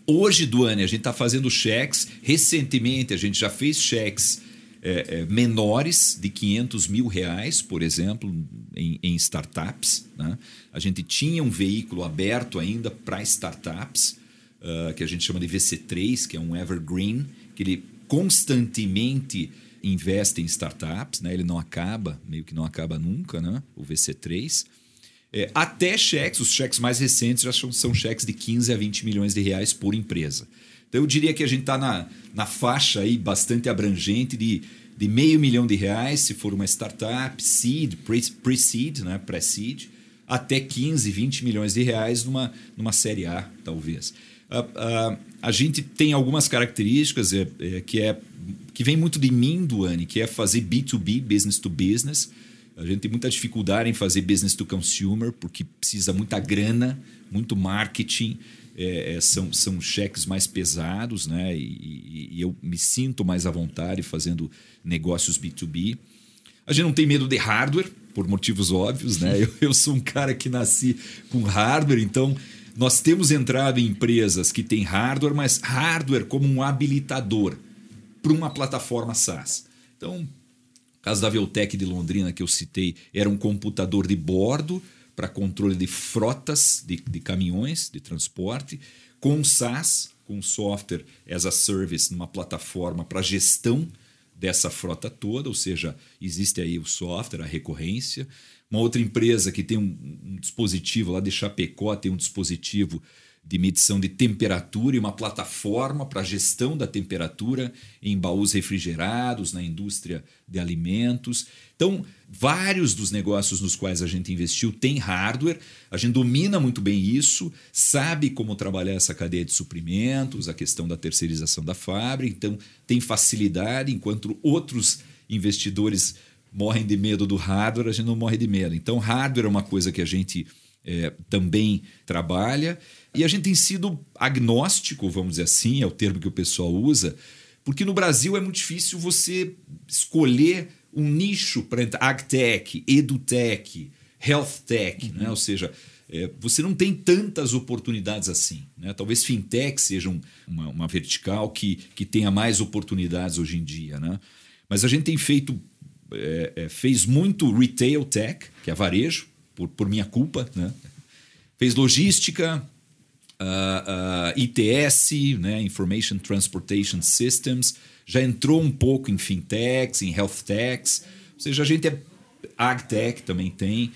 hoje, Duane, a gente está fazendo cheques. Recentemente, a gente já fez cheques é, é, menores de 500 mil reais, por exemplo, em, em startups. Né? A gente tinha um veículo aberto ainda para startups, uh, que a gente chama de VC3, que é um evergreen, que ele constantemente investe em startups, né? ele não acaba, meio que não acaba nunca, né? o VC3. É, até cheques, os cheques mais recentes já são, são, cheques de 15 a 20 milhões de reais por empresa. Então eu diria que a gente está na, na faixa aí bastante abrangente de, de meio milhão de reais, se for uma startup, seed, pre-seed, né? pré-seed, até 15, 20 milhões de reais numa, numa série A, talvez. Uh, uh, a gente tem algumas características é, é, que é que vem muito de mim, Duane, que é fazer B2B, business to business. A gente tem muita dificuldade em fazer business to consumer, porque precisa muita grana, muito marketing. é, é, são, são cheques mais pesados, né? E, e, eu me sinto mais à vontade fazendo negócios B2B. A gente não tem medo de hardware, por motivos óbvios, né? Eu, eu sou um cara que nasci com hardware, então nós temos entrado em empresas que têm hardware, mas hardware como um habilitador para uma plataforma SaaS. Então, caso da Veltec de Londrina que eu citei era um computador de bordo para controle de frotas de, de, caminhões de transporte, com SaaS, com software as a service, numa plataforma para gestão dessa frota toda, ou seja, existe aí o software, a recorrência. Uma outra empresa que tem um, um dispositivo lá de Chapecó, tem um dispositivo de medição de temperatura e uma plataforma para gestão da temperatura em baús refrigerados, na indústria de alimentos. Então, vários dos negócios nos quais a gente investiu têm hardware, a gente domina muito bem isso, sabe como trabalhar essa cadeia de suprimentos, a questão da terceirização da fábrica, então tem facilidade, enquanto outros investidores morrem de medo do hardware, a gente não morre de medo. Então, hardware é uma coisa que a gente é, também trabalha. E a gente tem sido agnóstico, vamos dizer assim, é o termo que o pessoal usa, porque no Brasil é muito difícil você escolher um nicho para. Agtech, EduTech, HealthTech, uhum. né? ou seja, é, você não tem tantas oportunidades assim. Né? Talvez fintech seja um, uma, uma, vertical que, que tenha mais oportunidades hoje em dia. Né? Mas a gente tem feito, é, é, fez muito retail tech, que é varejo, por, por minha culpa. Né? Fez logística, uh, uh, ITS, né? Information Transportation Systems, já entrou um pouco em fintechs, em health techs, ou seja, a gente é agtech também tem,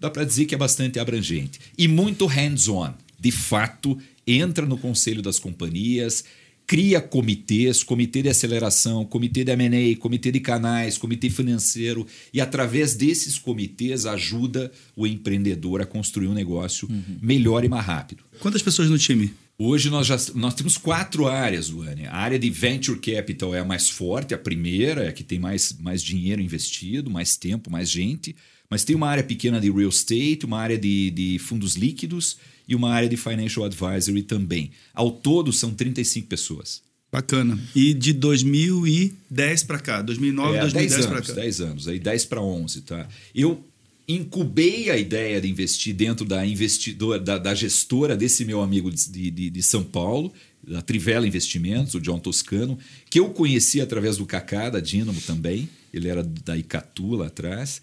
dá para dizer que é bastante abrangente e muito hands-on. De fato, entra no conselho das companhias, cria comitês, comitê de aceleração, comitê de M&A, comitê de canais, comitê financeiro e através desses comitês ajuda o empreendedor a construir um negócio uhum. melhor e mais rápido. Quantas pessoas no time? Hoje nós já nós temos quatro áreas, Luane. A área de venture capital é a mais forte, a primeira, é a que tem mais, mais dinheiro investido, mais tempo, mais gente. Mas tem uma área pequena de real estate, uma área de, de fundos líquidos e uma área de financial advisory também. Ao todo são 35 pessoas. Bacana. E de 2010 para cá, 2009, é, 2010 para cá. 10 anos, aí 10 para 11, tá? Eu incubei a ideia de investir dentro da investidora, da, da gestora desse meu amigo de, de, de, São Paulo, da Trivela Investimentos, o John Toscano, que eu conheci através do Kaká, da Dínamo também. Ele era da Icatu lá atrás.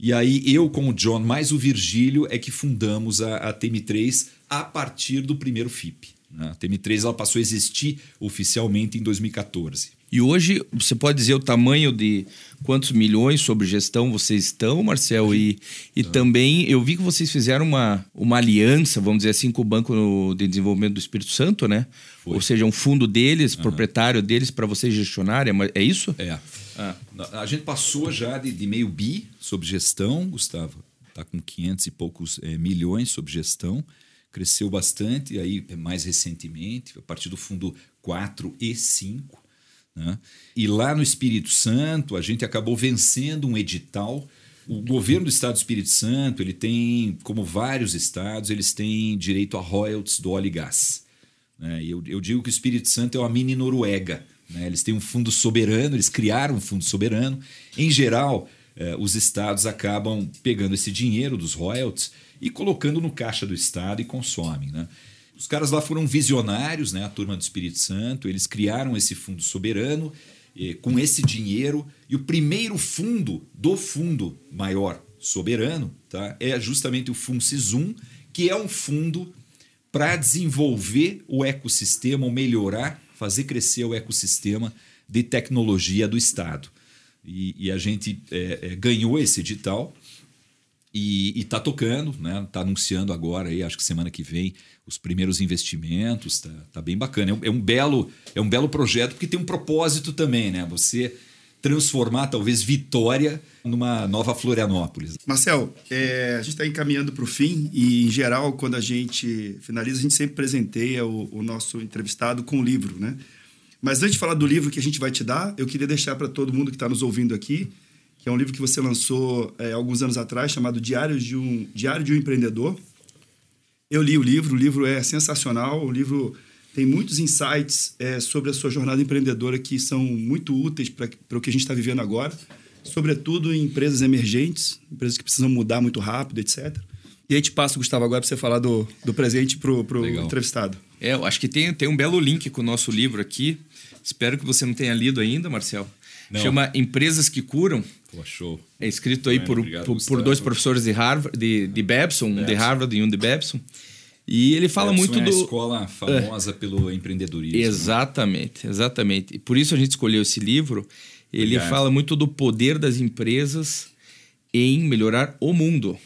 E aí eu com o John, mais o Virgílio, é que fundamos a, a TM3 a partir do primeiro FIP. Né? A TM3 ela passou a existir oficialmente em 2014. E hoje você pode dizer o tamanho de quantos milhões sobre gestão vocês estão, Marcel? E, e tá. também eu vi que vocês fizeram uma, uma aliança, vamos dizer assim, com o Banco de Desenvolvimento do Espírito Santo, né? Foi. Ou seja, um fundo deles, uhum. proprietário deles, para vocês gestionarem. É isso? É. Ah, a gente passou já de, de, meio bi sobre gestão, Gustavo. Está com 500 e poucos é, milhões sobre gestão. Cresceu bastante, aí mais recentemente, a partir do fundo 4 e 5. Né? E lá no Espírito Santo, a gente acabou vencendo um edital. O governo do Estado do Espírito Santo, ele tem, como vários estados, eles têm direito a royalties do óleo e gás. Né? Eu, eu digo que o Espírito Santo é uma mini Noruega né? Eles têm um fundo soberano, eles criaram um fundo soberano. Em geral, eh, os estados acabam pegando esse dinheiro dos royalties e colocando no caixa do estado e consomem. Né? Os caras lá foram visionários, né? a turma do Espírito Santo, eles criaram esse fundo soberano eh, com esse dinheiro. E o primeiro fundo do fundo maior soberano tá? é justamente o FUNCIS1, que é um fundo para desenvolver o ecossistema, ou melhorar fazer crescer o ecossistema de tecnologia do Estado. E, e a gente é, é, ganhou esse edital e está tocando, né? Está anunciando agora, aí, acho que semana que vem, os primeiros investimentos. Está tá bem bacana. É um, é um, belo, é um belo projeto porque tem um propósito também, né? Você transformar talvez Vitória numa nova Florianópolis. Marcel, é, a gente está encaminhando para o fim e, em geral, quando a gente finaliza, a gente sempre presenteia o, o nosso entrevistado com um livro, né? Mas antes de falar do livro que a gente vai te dar, eu queria deixar para todo mundo que está nos ouvindo aqui, que é um livro que você lançou é, alguns anos atrás, chamado Diário de um, Diário de um Empreendedor. Eu li o livro, o livro é sensacional, o livro tem muitos insights é, sobre a sua jornada empreendedora que são muito úteis para o que a gente está vivendo agora, sobretudo em empresas emergentes, empresas que precisam mudar muito rápido, etc. E aí te passo, Gustavo, agora para você falar do, do presente para o entrevistado. É, eu acho que tem, tem um belo link com o nosso livro aqui. Espero que você não tenha lido ainda, Marcel. Não. Chama Empresas que Curam. Pô, show. É escrito aí por, obrigado, por, por, dois professores de Harvard, de, de Babson, um de Harvard e um de Babson. E ele fala muito é do. a escola famosa é. pelo empreendedorismo. Né? Exatamente, né? exatamente. E por isso a gente escolheu esse livro. Ele Obrigado. fala muito do poder das empresas em melhorar o mundo,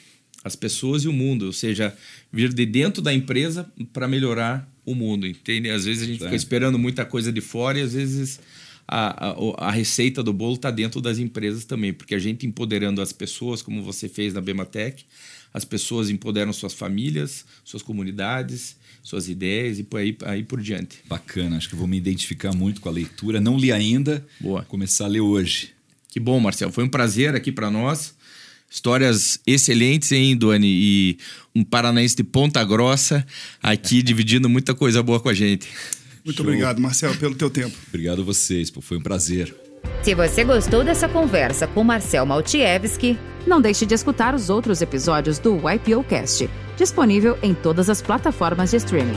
as pessoas e o mundo, ou seja, vir de dentro da empresa para melhorar o mundo, entende? Às vezes a gente é. fica esperando muita coisa de fora e às vezes a, a, a receita do bolo está dentro das empresas também, porque a gente empoderando as pessoas, como você fez na Bematec, as pessoas empoderam suas famílias, suas comunidades, suas ideias e por aí, aí por diante. Bacana, acho que vou me identificar muito com a leitura. Não li ainda, Boa. começar a ler hoje. Que bom, Marcelo. Foi um prazer aqui para nós. Histórias excelentes, hein, Duane? E um paranaense de Ponta Grossa aqui [laughs] dividindo muita coisa boa com a gente. Muito Show. obrigado, Marcelo, pelo teu tempo. Obrigado a vocês, pô, foi um prazer. Se você gostou dessa conversa com Marcel Maltievski, não deixe de escutar os outros episódios do YPOcast, disponível em todas as plataformas de streaming.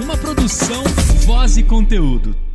Uma produção, voz e conteúdo.